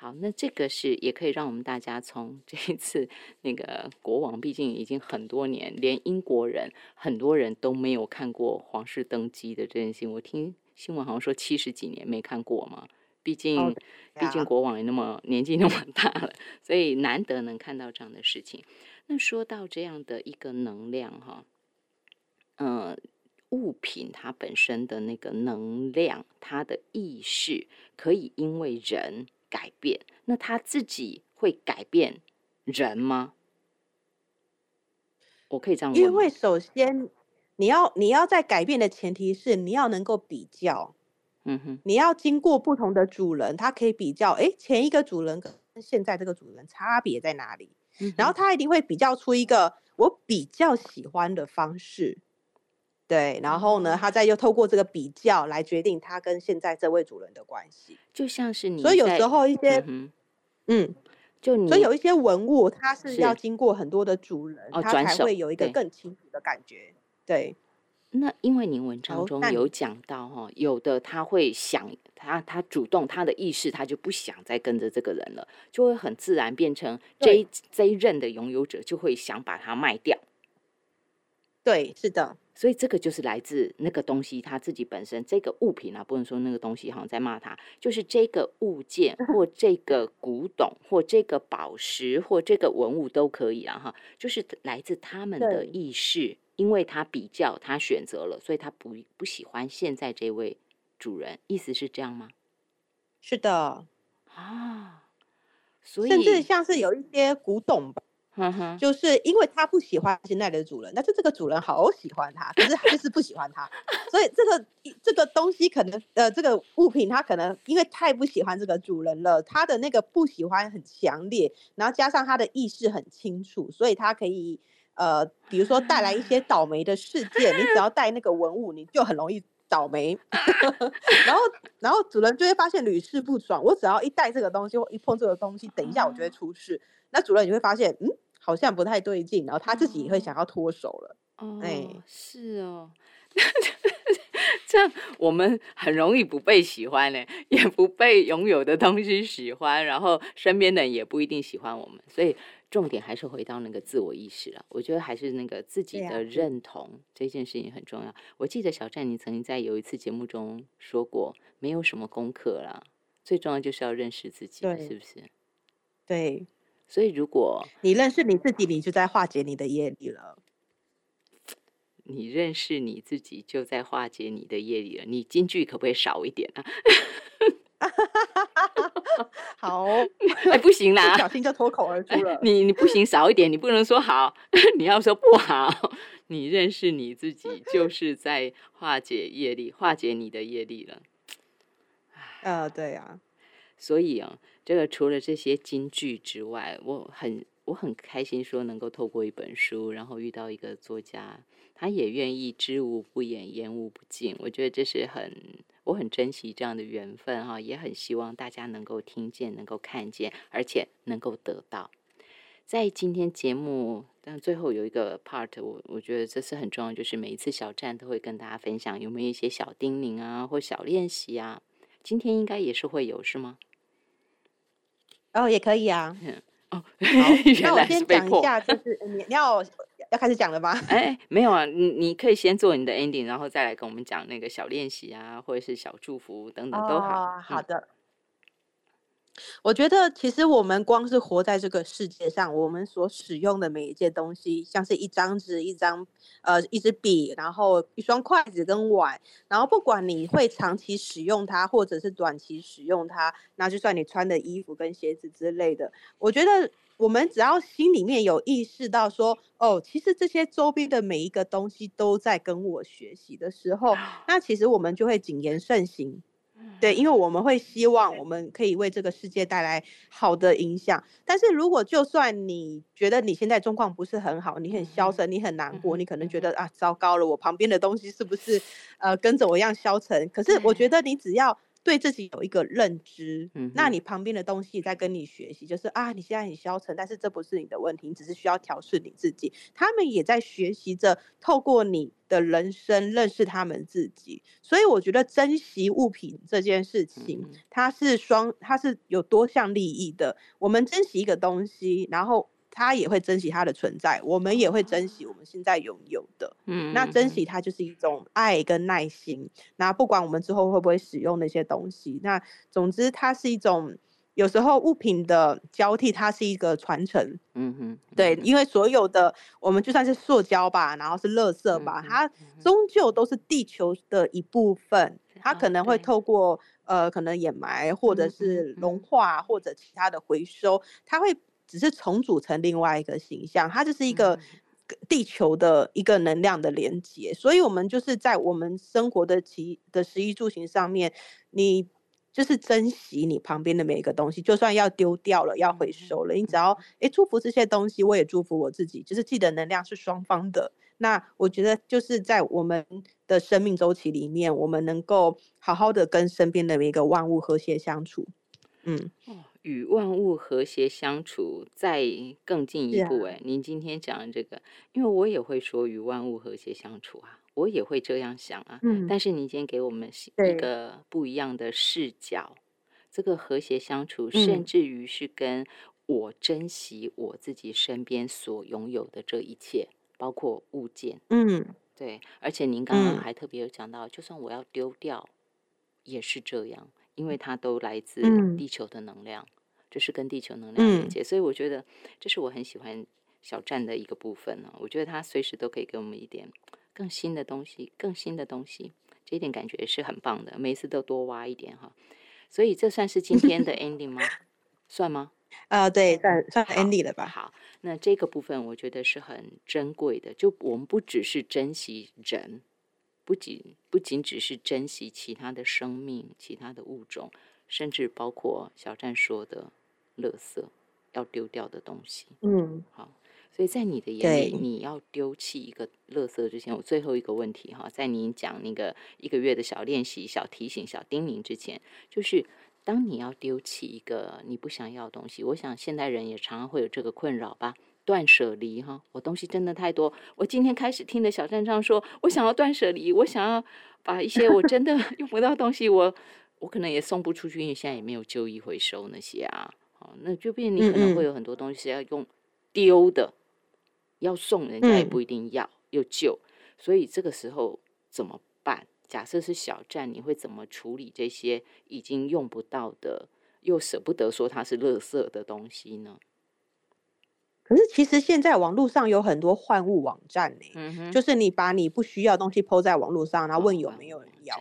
Speaker 1: 好，那这个是也可以让我们大家从这一次那个国王，毕竟已经很多年，连英国人很多人都没有看过皇室登基的这件事情。我听新闻好像说七十几年没看过嘛，毕竟毕竟国王也那么年纪那么大了，所以难得能看到这样的事情。那说到这样的一个能量哈，嗯，物品它本身的那个能量，它的意识可以因为人。改变，那他自己会改变人吗？我可以这样问。
Speaker 2: 因为首先，你要你要在改变的前提是你要能够比较，嗯哼，你要经过不同的主人，他可以比较，哎，前一个主人跟现在这个主人差别在哪里？然后他一定会比较出一个我比较喜欢的方式。对，然后呢，他再又透过这个比较来决定他跟现在这位主人的关系，
Speaker 1: 就像是你。
Speaker 2: 所以有时候一些，嗯，
Speaker 1: 就你，
Speaker 2: 所以有一些文物，它是要经过很多的主人，它才会有一个更清楚的感觉。对。
Speaker 1: 那因为您文章中有讲到哈，有的他会想，他他主动他的意识，他就不想再跟着这个人了，就会很自然变成这一这一任的拥有者就会想把它卖掉。
Speaker 2: 对，是的。
Speaker 1: 所以这个就是来自那个东西，它自己本身这个物品啊，不能说那个东西好像在骂他，就是这个物件 或这个古董或这个宝石或这个文物都可以啊，哈，就是来自他们的意识，因为他比较，他选择了，所以他不不喜欢现在这位主人，意思是这样吗？
Speaker 2: 是的，啊，所以甚至像是有一些古董吧。嗯哼，就是因为他不喜欢现在的主人，但是这个主人好喜欢他，可是就是不喜欢他，所以这个这个东西可能呃，这个物品他可能因为太不喜欢这个主人了，他的那个不喜欢很强烈，然后加上他的意识很清楚，所以他可以呃，比如说带来一些倒霉的事件，你只要带那个文物，你就很容易倒霉，然后然后主人就会发现屡试不爽，我只要一带这个东西我一碰这个东西，等一下我就会出事，那主任你会发现嗯。好像不太对劲，然后他自己也会想要脱手了。
Speaker 1: 哦，是哦。这样我们很容易不被喜欢呢，也不被拥有的东西喜欢，然后身边的人也不一定喜欢我们，所以重点还是回到那个自我意识了。我觉得还是那个自己的认同这件事情很重要。我记得小站你曾经在有一次节目中说过，没有什么功课啦，最重要就是要认识自己，是不是？
Speaker 2: 对，
Speaker 1: 所以如果
Speaker 2: 你认识你自己，你就在化解你的业力了。
Speaker 1: 你认识你自己，就在化解你的业力了。你京剧可不可以少一点啊？
Speaker 2: 好，
Speaker 1: 哎，不行啦，
Speaker 2: 不小心就脱口而出了。
Speaker 1: 你你不行，少一点，你不能说好，你要说不好。你认识你自己，就是在化解业力，化解你的业力了。
Speaker 2: 呃，对呀。
Speaker 1: 所以啊，这个除了这些金句之外，我很我很开心，说能够透过一本书，然后遇到一个作家。他也愿意知无不言，言无不尽。我觉得这是很，我很珍惜这样的缘分哈，也很希望大家能够听见，能够看见，而且能够得到。在今天节目，但最后有一个 part，我我觉得这是很重要，就是每一次小站都会跟大家分享有没有一些小叮咛啊，或小练习啊。今天应该也是会有，是吗？
Speaker 2: 哦，也可以啊。
Speaker 1: 嗯，哦，好，
Speaker 2: 那我先讲一下，就是 你要。要开始讲了吗？
Speaker 1: 哎，没有啊，你你可以先做你的 ending，然后再来跟我们讲那个小练习啊，或者是小祝福等等都好。
Speaker 2: 好的。我觉得其实我们光是活在这个世界上，我们所使用的每一件东西，像是一张纸、一张呃一支笔，然后一双筷子跟碗，然后不管你会长期使用它，或者是短期使用它，那就算你穿的衣服跟鞋子之类的，我觉得。我们只要心里面有意识到说，哦，其实这些周边的每一个东西都在跟我学习的时候，那其实我们就会谨言慎行，对，因为我们会希望我们可以为这个世界带来好的影响。但是如果就算你觉得你现在状况不是很好，你很消沉，你很难过，你可能觉得啊，糟糕了，我旁边的东西是不是呃跟着我一样消沉？可是我觉得你只要。对自己有一个认知，嗯，那你旁边的东西在跟你学习，就是啊，你现在很消沉，但是这不是你的问题，你只是需要调试你自己。他们也在学习着，透过你的人生认识他们自己。所以我觉得珍惜物品这件事情，它是双，它是有多项利益的。我们珍惜一个东西，然后。他也会珍惜它的存在，我们也会珍惜我们现在拥有的。嗯，那珍惜它就是一种爱跟耐心。那不管我们之后会不会使用那些东西，那总之它是一种有时候物品的交替，它是一个传承。嗯哼，对，因为所有的我们就算是塑胶吧，然后是垃圾吧，它终究都是地球的一部分。它可能会透过呃，可能掩埋，或者是融化，或者其他的回收，它会。只是重组成另外一个形象，它就是一个地球的一个能量的连接，所以我们就是在我们生活的其的食衣住行上面，你就是珍惜你旁边的每一个东西，就算要丢掉了，要回收了，你只要诶祝福这些东西，我也祝福我自己，就是记得能量是双方的。那我觉得就是在我们的生命周期里面，我们能够好好的跟身边的每一个万物和谐相处，嗯。
Speaker 1: 与万物和谐相处，再更进一步。哎，您今天讲的这个，因为我也会说与万物和谐相处啊，我也会这样想啊。嗯。但是您今天给我们一个不一样的视角，这个和谐相处，甚至于是跟我珍惜我自己身边所拥有的这一切，包括物件。嗯，对。而且您刚刚还特别有讲到，就算我要丢掉，也是这样。因为它都来自地球的能量，就是跟地球能量连接，所以我觉得这是我很喜欢小站的一个部分呢。我觉得它随时都可以给我们一点更新的东西，更新的东西，这一点感觉是很棒的。每一次都多挖一点哈，所以这算是今天的 ending 吗？算吗？
Speaker 2: 啊，对，算算 ending 了吧。
Speaker 1: 好，那这个部分我觉得是很珍贵的，就我们不只是珍惜人。不仅不仅只是珍惜其他的生命、其他的物种，甚至包括小站说的“垃圾”要丢掉的东西。嗯，好，所以在你的眼里，你要丢弃一个垃圾之前，我最后一个问题哈，在你讲那个一个月的小练习、小提醒、小叮咛之前，就是当你要丢弃一个你不想要的东西，我想现代人也常常会有这个困扰吧。断舍离哈，我东西真的太多。我今天开始听的小站上说，我想要断舍离，我想要把一些我真的 用不到东西，我我可能也送不出去，因为现在也没有旧衣回收那些啊。哦，那就变你可能会有很多东西要用丢的，要送人家也不一定要，又旧，所以这个时候怎么办？假设是小站，你会怎么处理这些已经用不到的，又舍不得说它是垃圾的东西呢？
Speaker 2: 可是其实现在网络上有很多换物网站呢，就是你把你不需要东西抛在网络上，然后问有没有人要。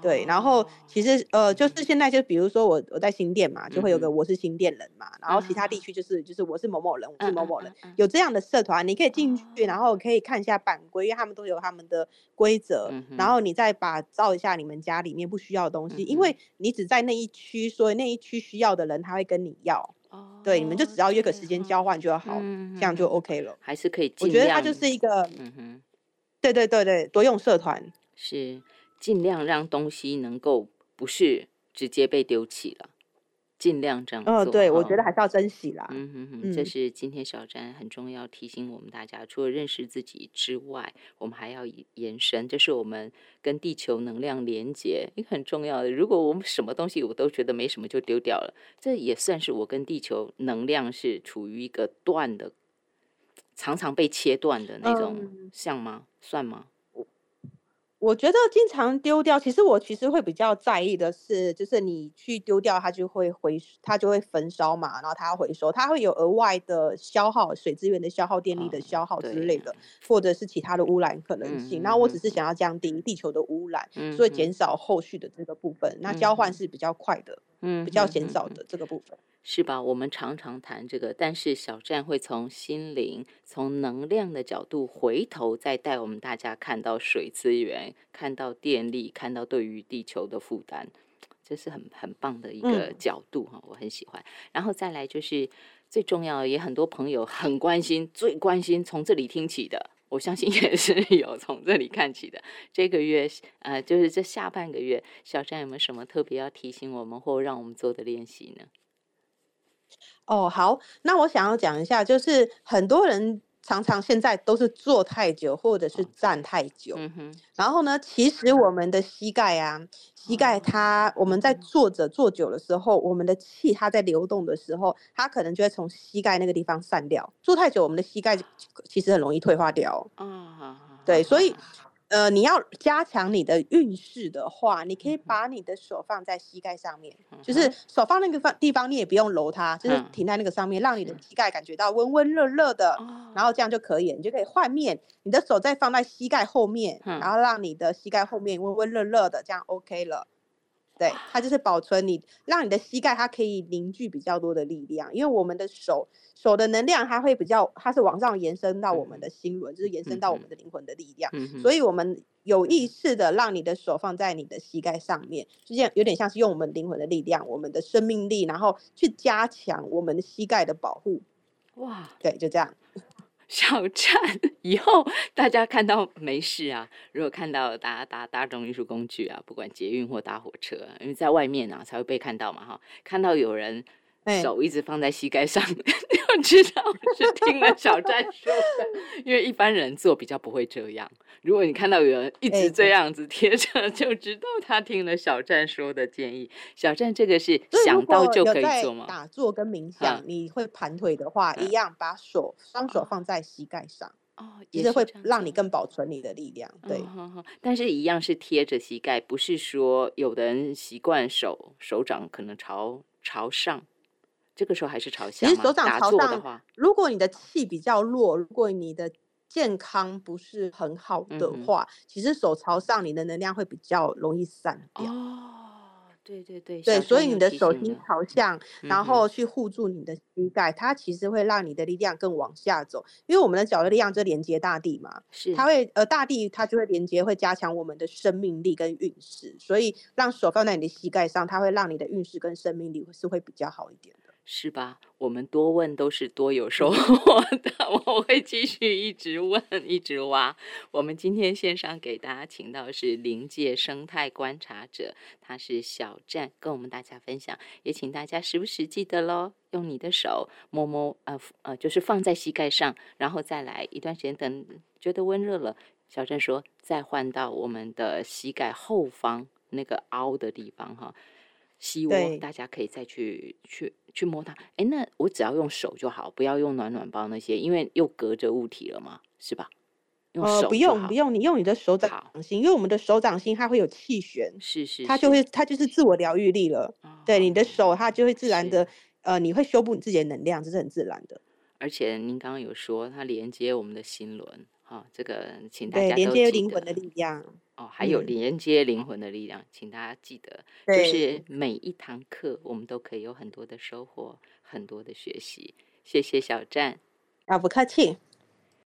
Speaker 2: 对，然后其实呃，就是现在就比如说我我在新店嘛，就会有个我是新店人嘛，然后其他地区就是就是我是某某人，我是某某人，有这样的社团，你可以进去，然后可以看一下版规，因为他们都有他们的规则，然后你再把照一下你们家里面不需要的东西，因为你只在那一区，所以那一区需要的人他会跟你要，对，你们就只要约个时间交换就好，这样就 OK 了，
Speaker 1: 还是可以。
Speaker 2: 我觉得它就是一个，嗯哼，对对对对，多用社团
Speaker 1: 是。尽量让东西能够不是直接被丢弃了，尽量这样做。
Speaker 2: 嗯，对，我觉得还是要珍惜啦。
Speaker 1: 嗯嗯嗯，这是今天小詹很重要提醒我们大家，除了认识自己之外，我们还要延伸，这是我们跟地球能量连接一个很重要的。如果我们什么东西我都觉得没什么就丢掉了，这也算是我跟地球能量是处于一个断的，常常被切断的那种，像吗？算吗？
Speaker 2: 我觉得经常丢掉，其实我其实会比较在意的是，就是你去丢掉，它就会回，它就会焚烧嘛，然后它要回收，它会有额外的消耗，水资源的消耗、电力的消耗之类的，或者是其他的污染可能性。那我只是想要降低地球的污染，所以减少后续的这个部分。那交换是比较快的，嗯，比较减少的这个部分。
Speaker 1: 是吧？我们常常谈这个，但是小站会从心灵、从能量的角度回头再带我们大家看到水资源、看到电力、看到对于地球的负担，这是很很棒的一个角度哈，我很喜欢。然后再来就是最重要的，也很多朋友很关心，最关心从这里听起的，我相信也是有从这里看起的。这个月呃，就是这下半个月，小山有没有什么特别要提醒我们或让我们做的练习呢？
Speaker 2: 哦，好，那我想要讲一下，就是很多人常常现在都是坐太久，或者是站太久。嗯哼。然后呢，其实我们的膝盖啊，膝盖它我们在坐着坐久的时候，我们的气它在流动的时候，它可能就会从膝盖那个地方散掉。坐太久，我们的膝盖其实很容易退化掉。嗯，对，所以。呃，你要加强你的运势的话，你可以把你的手放在膝盖上面，就是手放那个方地方，你也不用揉它，就是停在那个上面，让你的膝盖感觉到温温热热的，然后这样就可以，你就可以换面，你的手再放在膝盖后面，然后让你的膝盖后面温温热热的，这样 OK 了。对，它就是保存你，让你的膝盖它可以凝聚比较多的力量，因为我们的手手的能量它会比较，它是往上延伸到我们的心轮，就是延伸到我们的灵魂的力量，所以我们有意识的让你的手放在你的膝盖上面，就这样有点像是用我们灵魂的力量，我们的生命力，然后去加强我们的膝盖的保护。哇，对，就这样。
Speaker 1: 小站 以后，大家看到没事啊。如果看到搭搭大众运输工具啊，不管捷运或搭火车，因为在外面啊才会被看到嘛哈。看到有人。手一直放在膝盖上，就知道是听了小站说的。因为一般人做比较不会这样。如果你看到有人一直这样子贴着，就知道他听了小站说的建议。小站这个是想到就可以做吗？
Speaker 2: 打坐跟冥想，你会盘腿的话，一样把手双手放在膝盖上哦，其实会让你更保存你的力量。对，
Speaker 1: 但是一样是贴着膝盖，不是说有的人习惯手手掌可能朝朝上。这个时候还是朝下
Speaker 2: 其实手掌朝上，如果你的气比较弱，如果你的健康不是很好的话，其实手朝上，你的能量会比较容易散掉。
Speaker 1: 哦，对对对，
Speaker 2: 对，所以你的手心朝向，然后去护住你的膝盖，它其实会让你的力量更往下走。因为我们的脚的力量就连接大地嘛，是它会呃大地它就会连接，会加强我们的生命力跟运势。所以让手放在你的膝盖上，它会让你的运势跟生命力是会比较好一点的。
Speaker 1: 是吧？我们多问都是多有收获的。我会继续一直问，一直挖。我们今天线上给大家请到是临界生态观察者，他是小站，跟我们大家分享。也请大家时不时记得喽，用你的手摸摸，呃呃，就是放在膝盖上，然后再来一段时间，等觉得温热了，小站说再换到我们的膝盖后方那个凹的地方哈。膝窝，大家可以再去去去摸它。哎，那我只要用手就好，不要用暖暖包那些，因为又隔着物体了嘛，是吧？用手
Speaker 2: 不用不用，你用你的手掌心，因为我们的手掌心它会有气旋，
Speaker 1: 是是，
Speaker 2: 它就会它就是自我疗愈力了。对，你的手它就会自然的，呃，你会修补你自己的能量，这是很自然的。
Speaker 1: 而且您刚刚有说它连接我们的心轮。好，这个请大家
Speaker 2: 连接灵魂的力量
Speaker 1: 哦，还有连接灵魂的力量，请大家记得，就是每一堂课我们都可以有很多的收获，很多的学习。谢谢小站，
Speaker 2: 啊，不客气。